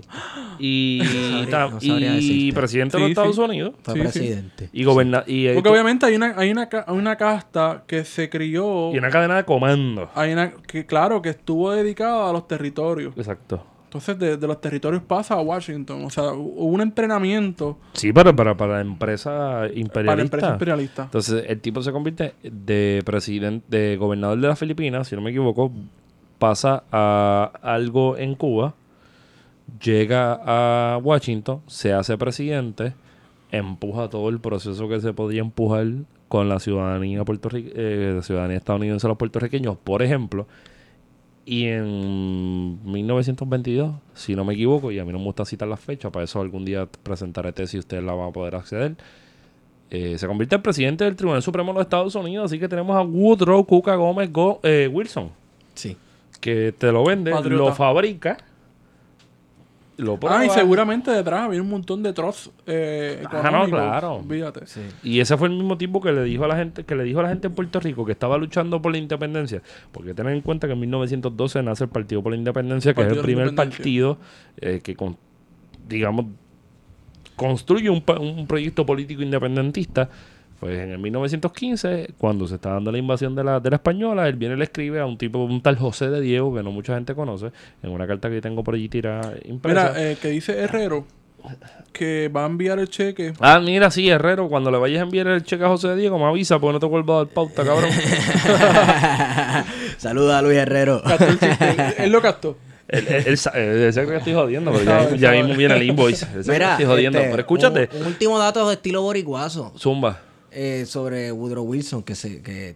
Y, No sabría- ta- no sabría y decirte. presidente de los Estados sí. Unidos. Fue Sí, sí. presidente. Y goberna y, Porque obviamente hay una, hay una, hay una casta que se crió. y una cadena de comando. Hay una que, claro, que estuvo dedicada a los territorios. Exacto. Entonces, de, de los territorios pasa a Washington. O sea, hu- hubo un entrenamiento Sí, pero para, para la empresa imperialista. para la empresa imperialista. Entonces, el tipo se convierte de presidente, de gobernador de las Filipinas, si no me equivoco, pasa a algo en Cuba, llega a Washington, se hace presidente, empuja todo el proceso que se podía empujar con la ciudadanía eh, la ciudadanía estadounidense a los puertorriqueños, por ejemplo, y en 1922, si no me equivoco, y a mí no me gusta citar las fechas, para eso algún día presentaré tesis y ustedes la van a poder acceder, eh, se convierte en presidente del Tribunal Supremo de los Estados Unidos, así que tenemos a Woodrow Cuca Gómez Go- eh, Wilson, Sí. que te lo vende, Patriota. lo fabrica, lo prueba. Ah, y seguramente detrás había un montón de trozos eh, Ah, no, claro. Y ese fue el mismo tipo que le dijo a la gente, que le dijo a la gente en Puerto Rico que estaba luchando por la independencia. Porque tener en cuenta que en 1912 nace el Partido por la Independencia, que es el primer partido eh, que, con- digamos, construye un, un proyecto político independentista. Pues en el 1915, cuando se está dando la invasión de la, de la española, él viene y le escribe a un tipo, un tal José de Diego, que no mucha gente conoce, en una carta que tengo por allí tirada impresa. Mira, eh, que dice Herrero que va a enviar el cheque. Ah, mira, sí, Herrero, cuando le vayas a enviar el cheque a José de Diego, me avisa porque no te vuelvo a dar pauta, cabrón. Saluda a Luis Herrero. Él, lo gastó. él, él sabe que estoy jodiendo, pero ya, ya mismo viene el invoice. Mira, estoy jodiendo, este, pero escúchate. Un, un último dato de estilo boricuazo Zumba. Eh, sobre Woodrow Wilson, que se que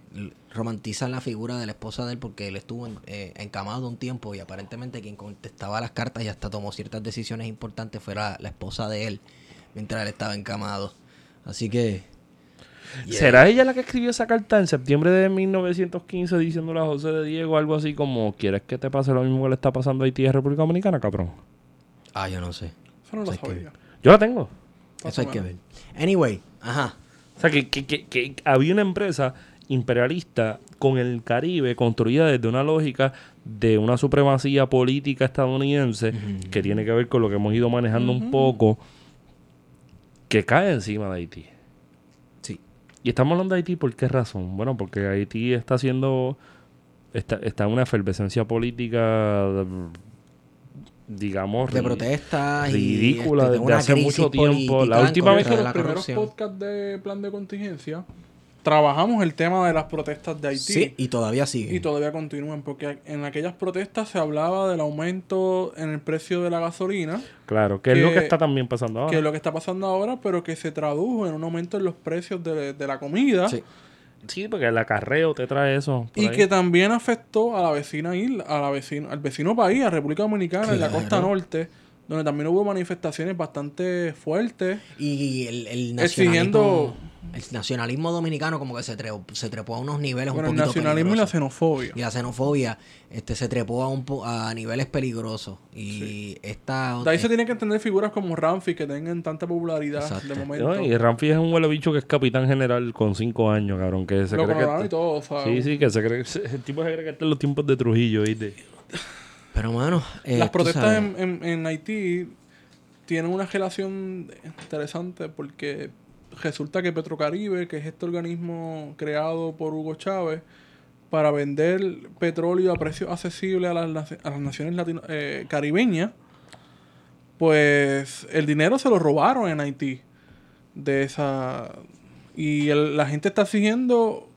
romantizan la figura de la esposa de él porque él estuvo en- eh, encamado un tiempo y aparentemente quien contestaba las cartas y hasta tomó ciertas decisiones importantes fue la, la esposa de él mientras él estaba encamado. Así que... yeah. ¿Será ella la que escribió esa carta en septiembre de 1915 diciéndole a José de Diego algo así como ¿Quieres que te pase lo mismo que le está pasando a Haití y a República Dominicana, cabrón? Ah, yo no sé. Eso no lo sabía. Yo la tengo. Eso hay que ver. Anyway, ajá. O sea, que, que- que- que había una empresa imperialista con el Caribe construida desde una lógica de una supremacía política estadounidense que tiene que ver con lo que hemos ido manejando un poco, que cae encima de Haití. Sí. Y estamos hablando de Haití, ¿por qué razón? Bueno, porque Haití está haciendo, está, está en una efervescencia política, digamos, De protestas y ridícula este, de desde hace mucho tiempo. La última vez que los primeros podcasts de plan de contingencia trabajamos el tema de las protestas de Haití. Sí, y todavía sigue. Y todavía continúan, porque en aquellas protestas se hablaba del aumento en el precio de la gasolina, Claro, que, es lo que que- está también pasando ahora. que es lo que está pasando ahora, pero que se tradujo en un aumento en los precios de, de la comida. Sí. Sí, porque el acarreo te trae eso. Y ahí. que también afectó a la vecina isla, a la vecino, al vecino país, a República Dominicana, en la costa norte, donde también hubo manifestaciones bastante fuertes. Y el, el Exigiendo- el nacionalismo dominicano como que se trepó, se trepó a unos niveles el un poquito nacionalismo y la xenofobia. Y la xenofobia este, se trepó a, un po- a niveles peligrosos. Y esta... De ahí se tienen que entender figuras como Ramfi que tengan tanta popularidad Exacto. de momento. No, y Ramfi es un huele bicho que es capitán general con cinco años, cabrón. Que se Lo cree que. y todo. Sí, sí, que se cree. El tipo se cree que está en los tiempos de Trujillo, ¿viste? Pero, mano... eh, Las protestas en, en- en Haití tienen una relación interesante porque resulta que Petrocaribe, que es este organismo creado por Hugo Chávez para vender petróleo a precios accesibles a las, a las naciones latino- eh, caribeñas, pues el dinero se lo robaron en Haití de esa y el- la gente está exigiendo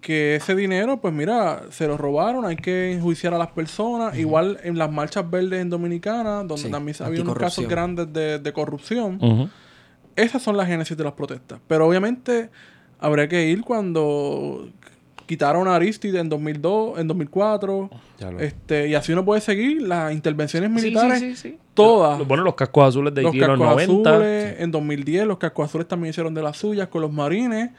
que ese dinero, pues mira, se lo robaron, hay que enjuiciar a las personas. Igual en las marchas verdes en Dominicana, donde Sí, también había unos casos grandes de, de corrupción. Esas son las génesis de las protestas. Pero obviamente habría que ir cuando quitaron a Aristide en 2002, en 2004. Ya lo- Este, y así uno puede seguir las intervenciones militares sí, sí, sí. Todas. Bueno, los cascos azules de los Haití en los cascos 90. azules, en 2010 los cascos azules también hicieron de las suyas con los marines.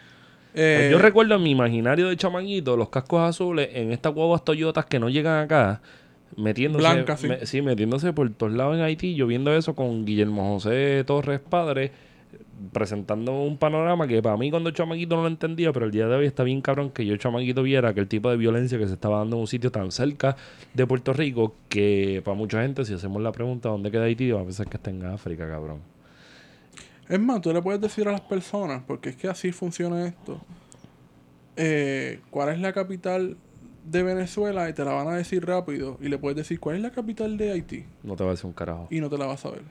Eh, Yo recuerdo en mi imaginario de chamaguito los cascos azules en estas guaguas Toyotas que no llegan acá, metiéndose, Blancas, sí. me- sí, metiéndose por todos lados en Haití, yo viendo eso con Guillermo José Torres Padre, presentando un panorama que para mí cuando chamaquito no lo entendía, pero el día de hoy está bien cabrón que yo chamaquito viera que el tipo de violencia que se estaba dando en un sitio tan cerca de Puerto Rico que para mucha gente si hacemos la pregunta ¿dónde queda Haití? va a pensar que está en África, cabrón. Es más, tú le puedes decir a las personas, porque es que así funciona esto, eh, cuál es la capital de Venezuela y te la van a decir rápido. Y le puedes decir cuál es la capital de Haití No te va a decir un carajo. y no te la vas a ver.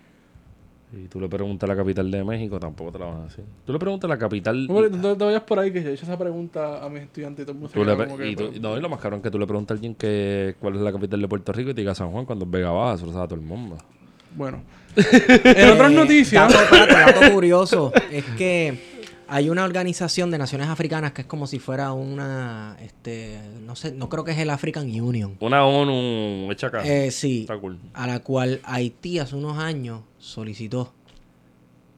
Y tú le preguntas la capital de México, tampoco te la van a decir. Tú le preguntas la capital... No, te vayas por ahí que yo he hecho esa pregunta a mis estudiantes y todo el mundo se queda como que, y tú- pero- no, y lo más cabrón que tú le preguntas a alguien que cuál es la capital de Puerto Rico y te diga San Juan cuando es Vega Baja, eso lo sabe todo el mundo. Bueno. en otras noticias... Dato, espérate, dato curioso es que hay una organización de naciones africanas que es como si fuera una, este, no sé, no creo que es el African Union. Una ONU hecha acá. Eh, sí, Está cool. a la cual Haití hace unos años solicitó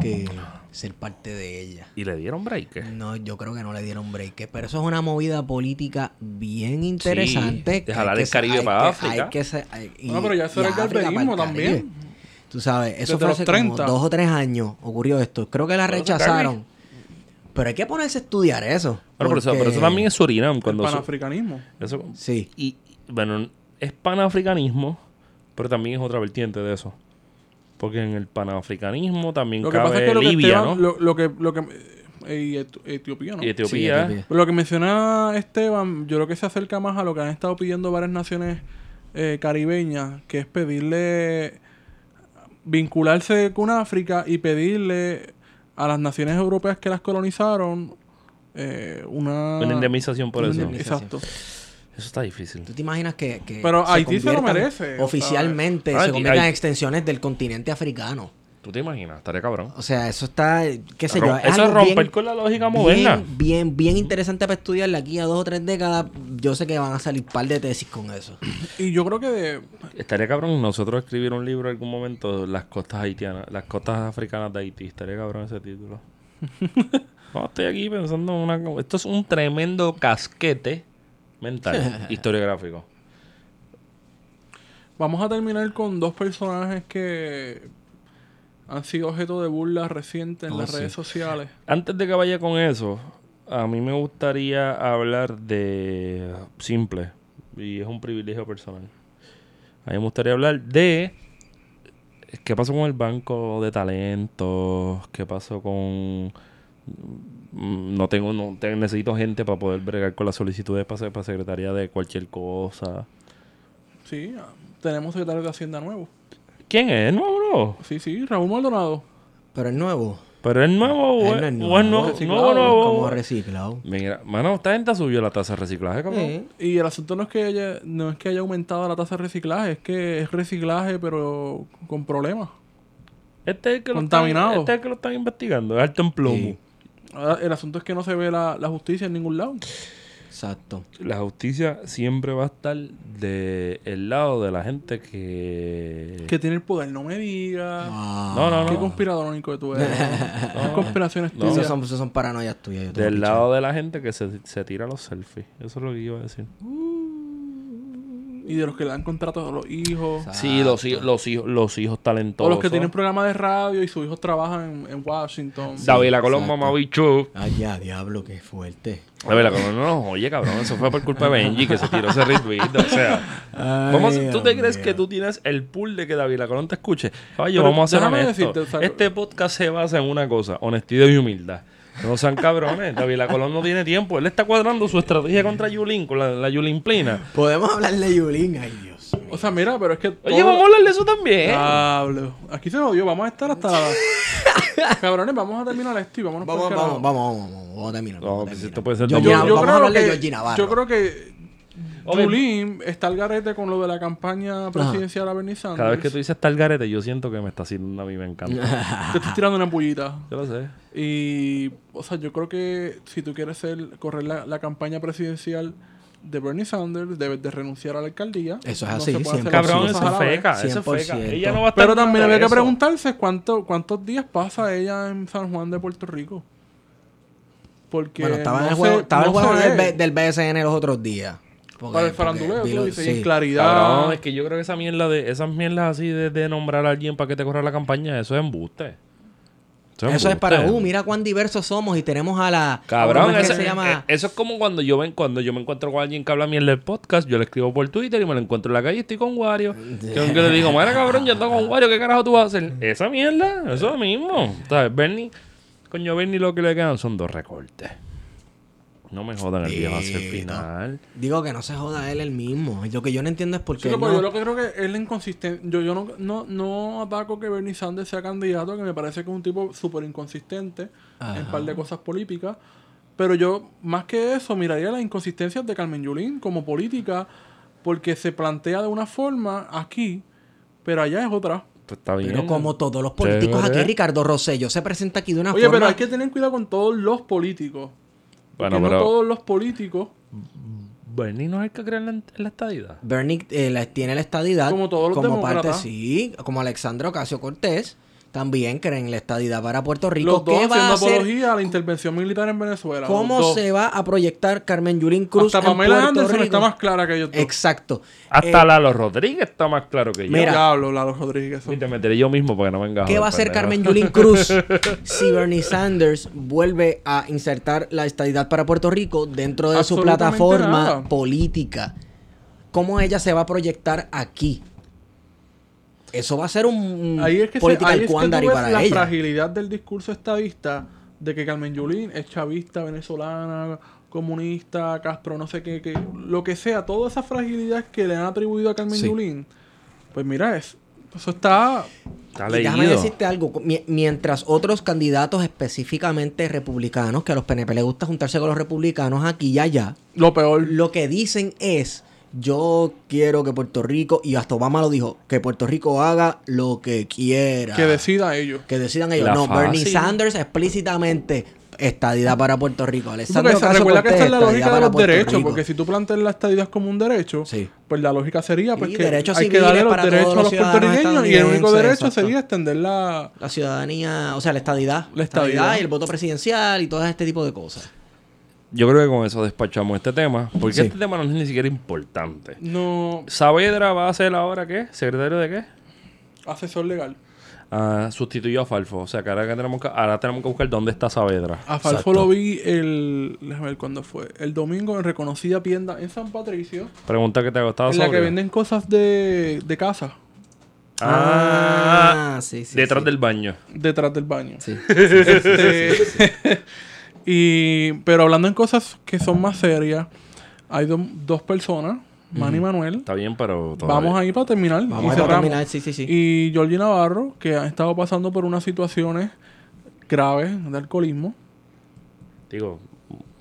que ser parte de ella. Y le dieron break. No, yo creo que no le dieron break, pero eso es una movida política bien interesante. de que jalar el Caribe hay para que- África. hay que se- hay- y- No, pero ya eso era el Caribe. también. Tú sabes, eso Desde fue hace 30. como dos o tres años ocurrió esto. Creo que la rechazaron. Pero hay que ponerse a estudiar eso. Bueno, pero eso, pero eso porque- también es Surinam. Cuando panafricanismo. eso, Sí. y, y, bueno, es panafricanismo, pero también es otra vertiente de eso. Porque en el panafricanismo también Lo que cabe pasa es que lo que, Libia, Esteban- ¿no? lo, lo que... Lo que eh, y Et- Etiopía, ¿no? Y Etiopía. Etiopía. Pero lo que menciona Esteban, yo creo que se acerca más a lo que han estado pidiendo varias naciones eh, caribeñas, que es pedirle vincularse con África y pedirle a las naciones europeas que las colonizaron eh, una... Una indemnización por una eso. Exacto. Eso está difícil. ¿Tú te imaginas que, que Pero se Haití se lo merece, Oficialmente sea, se conviertan en extensiones del continente africano. ¿Tú te imaginas? Estaría cabrón. O sea, eso está, qué sé yo. Es eso es romper bien- con la lógica moderna. Bien, bien, bien interesante para estudiarla aquí a dos o tres décadas. Yo sé que van a salir par de tesis con eso. Y yo creo que de, Estaría cabrón nosotros escribir un libro en algún momento, las costas haitianas, las costas africanas de Haití. Estaría cabrón ese título. no, estoy aquí pensando en una... Esto es un tremendo casquete mental, historiográfico. Vamos a terminar con dos personajes que han sido objeto de burlas recientes en Oh, las sí. redes sociales. Antes de que vaya con eso, a mí me gustaría hablar de simple, y es un privilegio personal. A mí me gustaría hablar de qué pasó con el banco de talentos, qué pasó con... mm, No tengo, no te- necesito gente para poder bregar con las solicitudes para, para secretaría de cualquier cosa. Sí, ah, tenemos secretario de Hacienda nuevo. ¿Quién es? ¿Nuevo no? Sí, sí, Raúl Maldonado. Pero es nuevo. ¿Pero es nuevo o Él es, no es es nuevo, nuevo? reciclado, nuevo, Como nuevo? reciclado. Mira, mano, esta gente subió la tasa de reciclaje, cabrón. Sí. Y el asunto no es que haya, no es que haya aumentado la tasa de reciclaje, es que es reciclaje pero con problemas. Este es el que lo Contaminado. Están, este es el que lo están investigando. Es alto en plomo. Sí. Ahora, el asunto es que no se ve la, la justicia en ningún lado. Exacto. La justicia siempre va a estar del el lado de la gente que... Que tiene el poder, no me digas. Ah. No, no, Qué no. conspiradónico que tú eres. Son conspiraciones No. Esos tuyas. son, esos son paranoias tuyas. yo Del lado de la gente que se, se tira los selfies. Eso es lo que iba a decir. Y de los que le dan contratos a los hijos. Exacto. Sí, los, hijos- los, hijos, los hijos O talentosos. los que tienen programas de radio y sus hijos trabajan en, en Washington. David la Colón, bicho. Ay, ya, diablo, qué fuerte. David la Colón, no nos oye, cabrón. Eso fue por culpa de Benji que se tiró ese retweet. O sea, vamos, Ay, ¿tú te crees mío. que tú tienes el pool de que David la Colón te escuche? Pero vamos a ser honestos. decirte, o sea, este podcast se basa en una cosa: honestidad y humildad. No sean cabrones. David la Colón no tiene tiempo. Él está cuadrando su estrategia contra Yulín, con la, la Yulín Plina. Podemos hablar de Yulín. Ay, Dios. mío. O sea, mira, pero es que. Oye, vamos a hablar de eso también. Diablo. Aquí se jodió. Vamos a estar hasta. Cabrones, vamos a terminar esto y vámonos Vamos, por el vamos, carajo. vamos, vamos, vamos, vamos a terminar. No, vamos a pues terminar. esto puede ser Yo- vamos a creo hablar de que, Georgie Navarro. yo creo que Ok. Yulín está al garete con lo de la campaña presidencial a Bernie Sanders. Cada vez que tú dices tal garete, yo siento que me está haciendo a mí, me encanta. Te estoy tirando una ampullita. yo lo sé. Y, o sea, yo creo que si tú quieres ser, correr la, la campaña presidencial de Bernie Sanders, debe de renunciar a la alcaldía. Eso es No así, siempre. Cabrón, eso es feca. Eso es 100%. feca. Ella no va a estar Pero también había que preguntarse cuánto, cuántos días pasa ella en San Juan de Puerto Rico. Porque Bueno, estaba, no en el juego, se- estaba el no juego del, ve. B- del BSN los otros días. Porque- Para el faranduleo, tú dices, sí. claridad. Cabrón, es que yo creo que esa mierda de, esas mierdas así de, de nombrar a alguien para que te corra la campaña, eso es embuste. Eso es para, embuste. uh, mira cuán diversos somos y tenemos a la... Cabrón, ¿cómo es eso, que se llama? eh, eso es como cuando yo ven, cuando yo me encuentro con alguien que habla mierda del podcast, yo le escribo por Twitter y me lo encuentro en la calle y estoy con Wario. Que le digo, mira cabrón, yo estoy con Wario, ¿qué carajo tú vas a hacer? Esa mierda, eso mismo. ¿Sabes? Bernie, coño, Bernie lo que le quedan son dos recortes. No me jodan el viejo hacia el final. Digo que no se joda él el mismo. Lo que yo no entiendo es por Sí, qué pero no- yo lo que creo que es la inconsistencia. Yo, yo no, no, no ataco que Bernie Sanders sea candidato, que me parece que es un tipo súper inconsistente en un par de cosas políticas. Pero yo, más que eso, miraría las inconsistencias de Carmen Yulín como política, porque se plantea de una forma aquí, pero allá es otra. Pues está bien. Pero como todos los políticos aquí, Ricardo Rosselló se presenta aquí de una Oye, forma... pero hay que tener cuidado con todos los políticos. Bueno, porque pero no todos los políticos, Bernie no es el que cree en la, en la estadidad. Bernie eh, la- tiene la estadidad Como todos los como parte, sí, como Alexandra Ocasio Cortés, también creen la estadidad para Puerto Rico. los dos ¿Qué va a hacer? apología a la intervención militar en Venezuela. ¿Cómo se va a proyectar Carmen Yulín Cruz Hasta en Pamela Puerto Anderson Rico? está más clara que dos. Exacto. Hasta Eh, Lalo Rodríguez está más claro que yo. Mira. Diablo, Lalo Rodríguez. Y te meteré yo mismo para que no venga ¿Qué va a hacer Carmen Yulín Cruz si Bernie Sanders vuelve a insertar la estadidad para Puerto Rico dentro de su plataforma nada. política? ¿Cómo ella se va a proyectar aquí? Eso va a ser un Ahí es que, se, political ahí es que tú quandary ves para la ella. fragilidad del discurso estadista de que Carmen Yulín es chavista, venezolana, comunista, Castro, no sé qué, qué, lo que sea, toda esa fragilidad que le han atribuido a Carmen Sí. Yulín, pues mira, es, eso está... Está Y déjame decirte algo. mi- Mientras otros candidatos específicamente republicanos, que a los PNP les gusta juntarse con los republicanos aquí y allá, Lo peor. lo que dicen es, yo quiero que Puerto Rico, y hasta Obama lo dijo, que Puerto Rico haga lo que quiera. Que decida ellos. Que decidan ellos. La no, Bernie. Sanders explícitamente estadidad para Puerto Rico. Porque se Ocasio recuerda que esa es la estadidad lógica de los Puerto derechos, Rico. porque si tú planteas la estadidad como un derecho, Sí. pues la lógica sería pues Y que derechos hay que civiles darle los para derechos todos a los puertorriqueños y el único derecho exacto. sería extender la... La ciudadanía, o sea, la estadidad. La estadidad. y el voto presidencial y todo este tipo de cosas. Yo creo que con eso despachamos este tema. Porque Sí. este tema no es ni siquiera importante. No Saavedra va a ser ahora qué? ¿Secretario de qué? asesor legal. Ah, sustituyó a Falfo. O sea que ahora, que tenemos, que ahora tenemos que buscar dónde está Saavedra. A Falfo Exacto. lo vi el. Déjame ver cuándo fue. El domingo en reconocida tienda en San Patricio. Pregunta que te hago. ¿Estaba en la que venden cosas de, de casa. Ah, sí, sí. detrás sí. del baño. Detrás del baño. Sí. Este, y, pero hablando en cosas que son más serias, hay do- dos personas, Manny Manuel. Está bien, pero. todavía- Vamos ahí para terminar. Vamos y a terminar, sí, sí, sí. Y Georgie Navarro, que han estado pasando por unas situaciones graves de alcoholismo. Digo,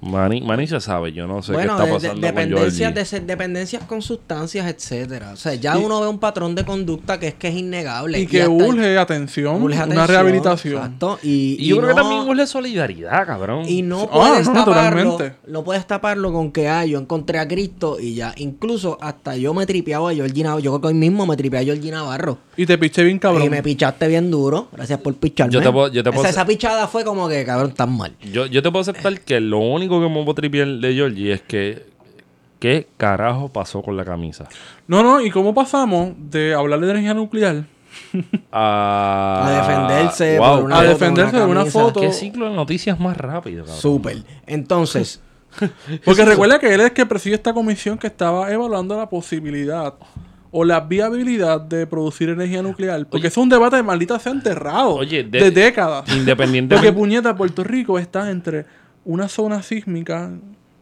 Manny, Manny se sabe. Yo no sé bueno, qué de- está de- pasando con dependencias, Georgie. de, ser- dependencias con sustancias, etcétera. O sea, ya Y- uno ve un patrón de conducta que es que es innegable. Y que urge atención, urge una rehabilitación. Exacto. Y, Y yo creo que también huele solidaridad, cabrón. Y no Ah, puedes no, taparlo. No puedes taparlo con que ah, yo encontré a Cristo y ya. Incluso hasta yo me tripeaba a Georgie Navarro. Yo creo que hoy mismo me tripeé a Georgie Navarro. Y te piché bien cabrón. Y me pichaste bien duro. Gracias por picharme. Yo te puedo- yo te puedo esa, hacer- esa pichada fue como que, cabrón, tan mal. Yo, yo te puedo aceptar que lo único que me puedo tripear de Georgie es que. ¿Qué carajo pasó con la camisa? No, no, ¿y cómo pasamos de hablar de energía nuclear A, A defenderse Wow. por una a defenderse de una foto? ¿Qué ciclo de noticias más rápido, cabrón? Súper. Entonces, Porque recuerda que él es el que preside esta comisión que estaba evaluando la posibilidad o la viabilidad de producir energía nuclear. Porque Oye. es un debate de maldita sea enterrado. Oye, de, de- décadas. Independientemente. Porque puñeta, Puerto Rico está entre una zona sísmica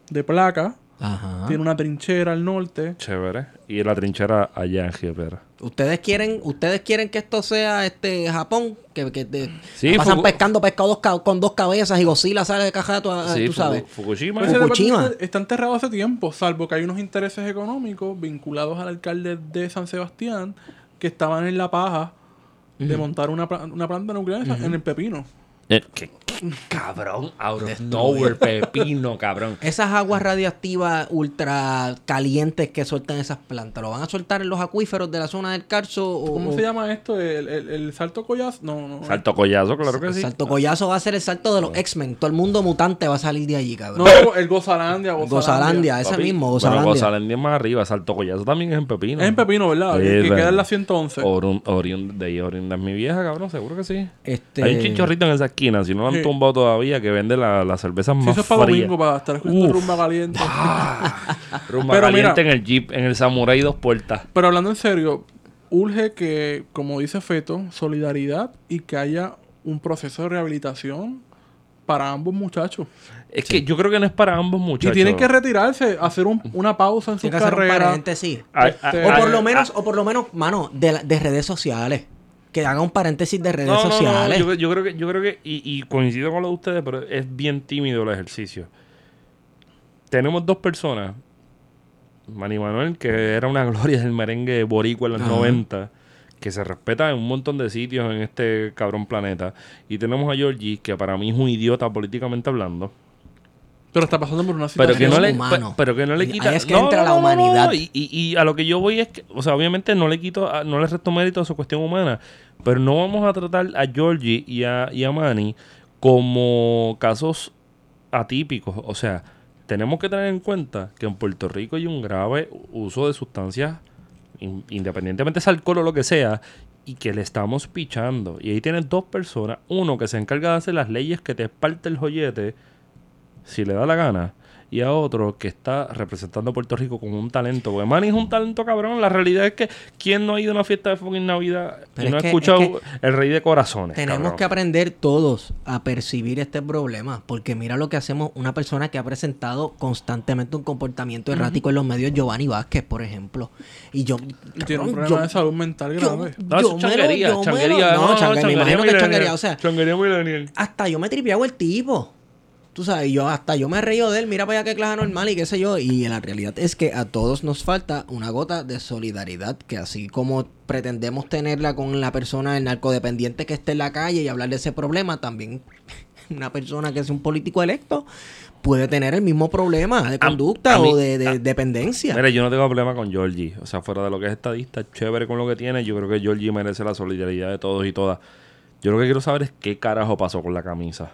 de placa, ajá. tiene una trinchera al norte. Chévere. Y la trinchera allá en Giepera. Ustedes quieren, ustedes quieren que esto sea este Japón, que, que te- Sí, pasan Fuku- pescando pescado dos ca- con dos cabezas y Godzilla sale de caja, tú, Sí, tú sabes. Fukushima. Fukushima. está- enterrado hace tiempo, salvo que hay unos intereses económicos vinculados al alcalde de San Sebastián que estaban en la paja de montar una, una planta nuclear en el pepino. Eh, ¿Qué, qué cabrón, out of nowhere, pepino, cabrón. Esas aguas radioactivas ultra calientes que sueltan esas plantas, ¿lo van a soltar en los acuíferos de la zona del Carso? O, ¿Cómo o- se llama esto? ¿El, el, el salto collazo? No, no. Salto collazo, claro que El sí. salto collazo va a ser el salto de los X-Men. Todo el mundo mutante va a salir de allí, cabrón. No, el Gozalandia. Gozalandia. Gozalandia, ese Papi, mismo, Bueno, Gozalandia. Gozalandia es más arriba. Salto collazo también es en pepino. Es en Pepino, ¿verdad? Sí, que queda en la 111. Oriun- oriun- de ahí oriunda es mi vieja, cabrón, seguro que sí. Este- Hay un chinchorrito en esa esquina, si no lo han Sí. Tumbado todavía, que vende la- las cervezas Si más eso es para frías. domingo, para estar escuchando Uf. rumba caliente. Rumba Pero caliente mira- en el Jeep, en el Samurai dos puertas. Pero hablando en serio, urge que, como dice Feto, solidaridad y que haya un proceso de rehabilitación para ambos muchachos. Es que yo creo que no es para ambos muchachos. Y tienen que retirarse, hacer un- una pausa en su hacer un carrera. paréntesis. Ay, Este- ay, O ay, por lo ay, menos, o por lo menos, mano, de, la- de redes sociales. Que haga un paréntesis de redes No, no, no, sociales. yo, yo creo que, yo creo que, y, y coincido con lo de ustedes, pero es bien tímido el ejercicio. Tenemos dos personas. Manny Manuel, que era una gloria del merengue boricua en los Ajá. 90, que se respeta en un montón de sitios en este cabrón planeta. Y tenemos a Georgie, que para mí es un idiota políticamente hablando. Pero está pasando por una Pero situación. que, no le, humano. pe- pero que no le Ahí quita. es que entra la no, humanidad. Y, y- y a lo que yo voy es que, o sea, obviamente no le quito, a- no le resto mérito a su cuestión humana, pero no vamos a tratar a Georgie y a, y a Manny como casos atípicos. O sea, tenemos que tener en cuenta que en Puerto Rico hay un grave uso de sustancias, in- independientemente de alcohol o lo que sea, y que le estamos pichando. Y ahí tienes dos personas, uno que se encarga de hacer las leyes que te parte el joyete si le da la gana, y a otro que está representando a Puerto Rico con un talento. Porque Manny es un talento cabrón. La realidad es que ¿quién no ha ido a una fiesta de fucking Navidad Pero y no ha escuchado es el rey de corazones? Tenemos cabrón? que aprender todos a percibir este problema, porque mira lo que hacemos una persona que ha presentado constantemente un comportamiento errático en los medios, Giovanni Vázquez, por ejemplo. Y yo... Y tiene un cabrón, problema yo- de salud mental yo- grave. No, yo me lo- changuería, yo changuería. No, changue- me imagino que es changuería, o sea, changuería millennial. hasta yo me tripeaba el tipo. Tú sabes, yo hasta yo me reío de él, mira para allá qué clase normal y qué sé yo. Y la realidad es que a todos nos falta una gota de solidaridad, que así como pretendemos tenerla con la persona, el narcodependiente que esté en la calle y hablar de ese problema, también una persona que es un político electo puede tener el mismo problema de A- conducta a mí- o de, de a- dependencia. Mira, yo no tengo problema con Georgie. O sea, fuera de lo que es estadista, chévere con lo que tiene. Yo creo que Georgie merece la solidaridad de todos y todas. Yo lo que quiero saber es qué carajo pasó con la camisa.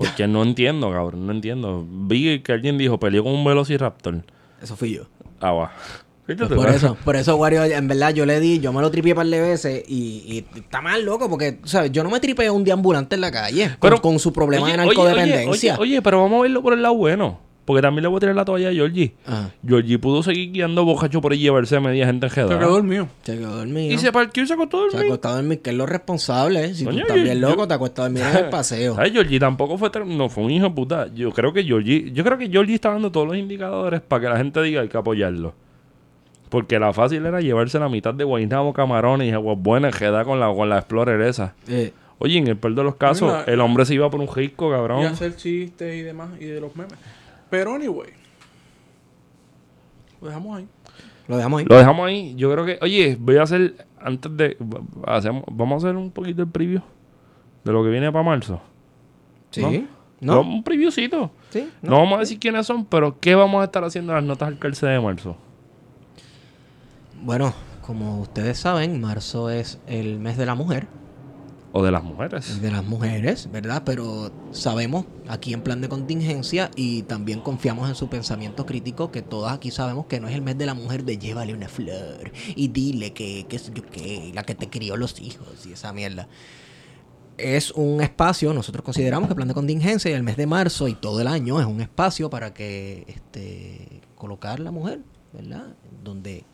Porque no entiendo, cabrón. No entiendo. Vi que alguien dijo, peleó con un Velociraptor. Eso fui yo. Ah, va. Pues por eso, por eso, Wario, en verdad yo le di, yo me lo tripié un par de veces y, y está mal loco porque, ¿sabes? Yo no me tripeo un deambulante en la calle con- Pero- con, su problema Oye, de narcodependencia. Oye, oye, oye, pero vamos a verlo por el lado bueno. Porque también le voy a tirar la toalla a Georgie. Ajá. Georgie pudo seguir guiando bocacho por ahí y llevarse a media gente en Se quedó dormido. Se quedó dormido. Y se parqueó y se acostó a Se acostado a dormir, que es lo responsable. ¿eh? Si Coño, tú estás bien yo- loco, te acuestas a dormir en el paseo. ¿Sabes? Georgie tampoco fue, no fue un hijo de puta. Yo creo que Georgie, yo creo que Georgie está dando todos los indicadores para que la gente diga hay que apoyarlo. Porque la fácil era llevarse la mitad de Guaynabo, Camarones y aguas buenas que da con la, con la Explorer esa. Eh, Oye, en el peor de los casos, Mira, el hombre se iba por un risco, Y cabrón. hacer chistes y demás. Y de los memes. Pero anyway. Lo dejamos ahí. lo dejamos ahí. Lo dejamos ahí. Yo creo que, oye, voy a hacer, antes de, hacemos, vamos a hacer un poquito el preview de lo que viene para marzo. Sí. ¿no? ¿No? Un previewcito. Sí. No. vamos a decir quiénes son, pero ¿qué vamos a estar haciendo en las notas al calce de marzo? Bueno, como ustedes saben, marzo es el mes de la mujer. O de las mujeres. de las mujeres, ¿verdad? Pero sabemos aquí en plan de contingencia y también confiamos en su pensamiento crítico que todas aquí sabemos que no es el mes de la mujer de llévale una flor y dile que, que qué, la que te crió los hijos y esa mierda. Es un espacio, nosotros consideramos que el plan de contingencia y el mes de marzo y todo el año es un espacio para que este colocar la mujer, ¿verdad? Donde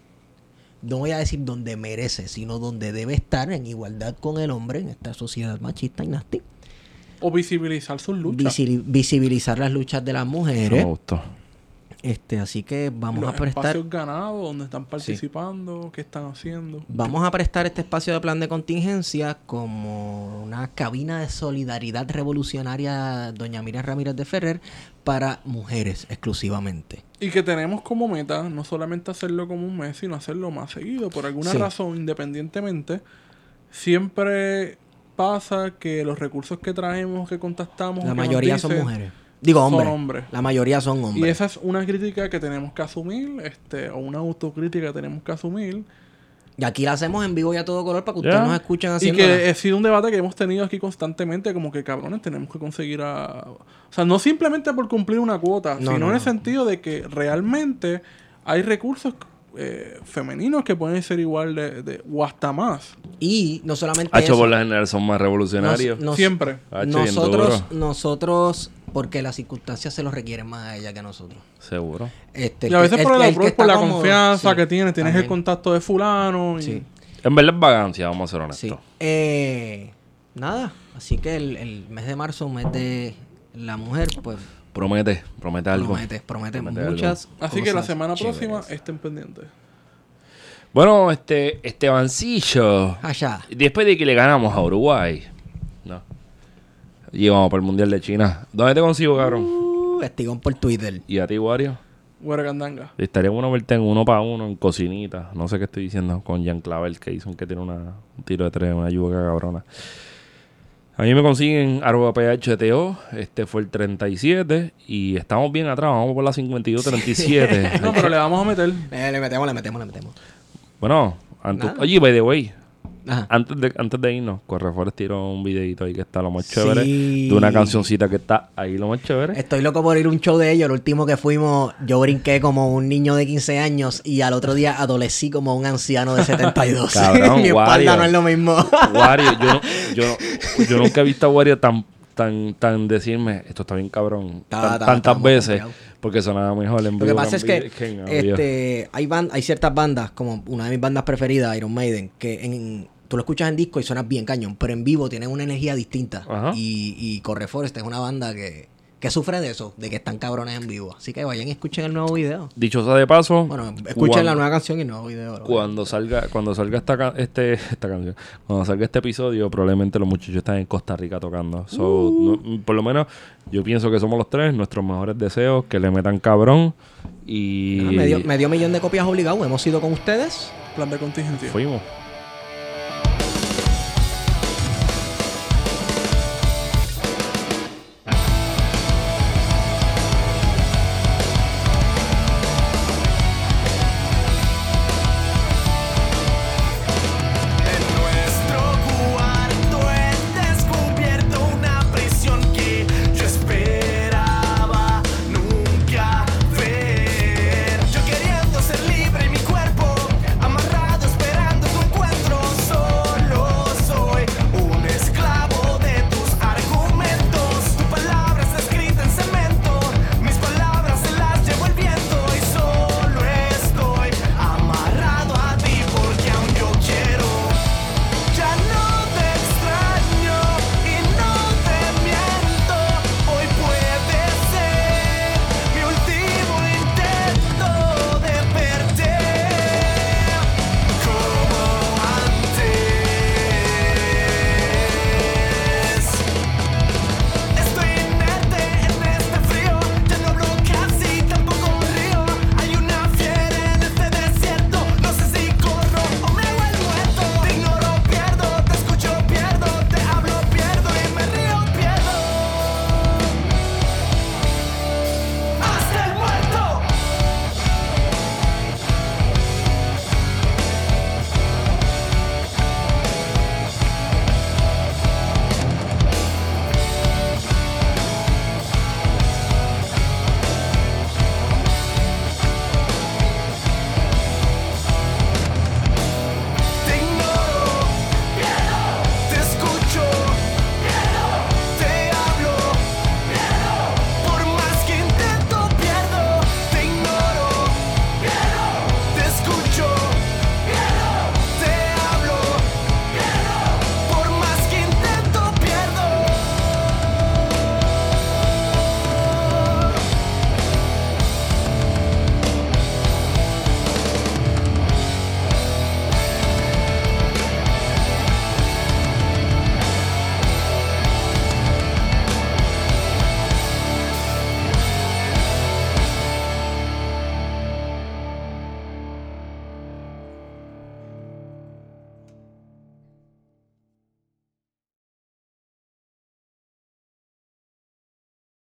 no voy a decir donde merece, sino donde debe estar en igualdad con el hombre en esta sociedad machista y nasty. O visibilizar sus luchas. Visi- visibilizar las luchas de las mujeres. me gustó. Este, así que vamos los a prestar espacios ganados, donde están participando, qué están haciendo. vamos a prestar este espacio de plan de contingencia como una cabina de solidaridad revolucionaria doña Miriam Ramírez de Ferrer para mujeres exclusivamente. Y que tenemos como meta no solamente hacerlo como un mes, sino hacerlo más seguido. Por alguna Sí. razón, independientemente, siempre pasa que los recursos que traemos, que contactamos, La que mayoría son mujeres. Digo, son hombres. hombres. La mayoría son Y hombres. esa es una crítica que tenemos que asumir, este, o una autocrítica que tenemos que asumir. Y aquí la hacemos en vivo y a todo color para que ustedes nos escuchen Y haciendo. que ha sido un debate que hemos tenido aquí constantemente, como que cabrones, tenemos que conseguir a... O sea, no simplemente por cumplir una cuota, No, sino no, en el sentido de que realmente hay recursos eh, femeninos que pueden ser igual de, de- o hasta más. Y no solamente Hacho eso. por la general son más revolucionarios. Nos- nos- Siempre. Nosotros, nosotros, porque las circunstancias se lo requieren más a ella que a nosotros. Seguro. Este, Y a veces el- por el, el está por la cómodo, confianza sí, que tienes, tienes el contacto de fulano. Y... Sí, En verdad es vagancia, vamos a ser honestos. sí. Eh, nada, así que el, el mes de marzo, mes de la mujer, pues Promete, promete algo. promete, promete, Promete algo. muchas Así que la semana chéveres. próxima estén pendientes. Bueno, este, Estebancillo. Allá. Después de que le ganamos a Uruguay. No. Y vamos para el Mundial de China. ¿Dónde te consigo, cabrón? Uh, estigón por Twitter. ¿Y a ti, Wario? Hueragandanga. Estaría bueno verte en uno para uno, en cocinita. No sé qué estoy diciendo con Jean Clavel, que hizo que tiene una, un tiro de tres, una yuca cabrona. A mí me consiguen arroba PHTO. Este fue el 37. Y estamos bien atrás. Vamos por la 52-37. No, pero le vamos a meter. Eh, le metemos, le metemos, le metemos. bueno, antes, oye, by the way. Ajá. Antes de, antes de irnos, Correforest tiró un videito ahí que está lo más Sí. chévere. De una cancioncita que está ahí lo más chévere. Estoy loco por ir a un show de ellos. El último que fuimos, yo brinqué como un niño de 15 años y al otro día adolecí como un anciano de 72. Cabrón, Mi espalda no es lo mismo. Wario, yo, no- yo, yo nunca he visto a Wario tan, tan, tan decirme, esto está bien cabrón, tantas veces, porque sonaba mejor en. Lo que pasa es que este, hay, ban- hay ciertas bandas, como una de mis bandas preferidas, Iron Maiden, que en, tú lo escuchas en disco y suena bien cañón, pero en vivo tienen una energía distinta. Ajá. Y, y Corre Forest es una banda que, que sufre de eso, de que están cabrones en vivo. Así que vayan y escuchen el nuevo video. Dicho sea de paso, Bueno, escuchen cuando- la nueva canción y el nuevo video. Cuando salga, cuando salga esta, este, esta canción, cuando salga este episodio, probablemente los muchachos están en Costa Rica tocando. So, Uh. no- por lo menos, yo pienso que somos los tres, nuestros mejores deseos, que le metan cabrón. Y medio, medio millón de copias obligados. Hemos ido con ustedes. Plan de contingencia. fuimos.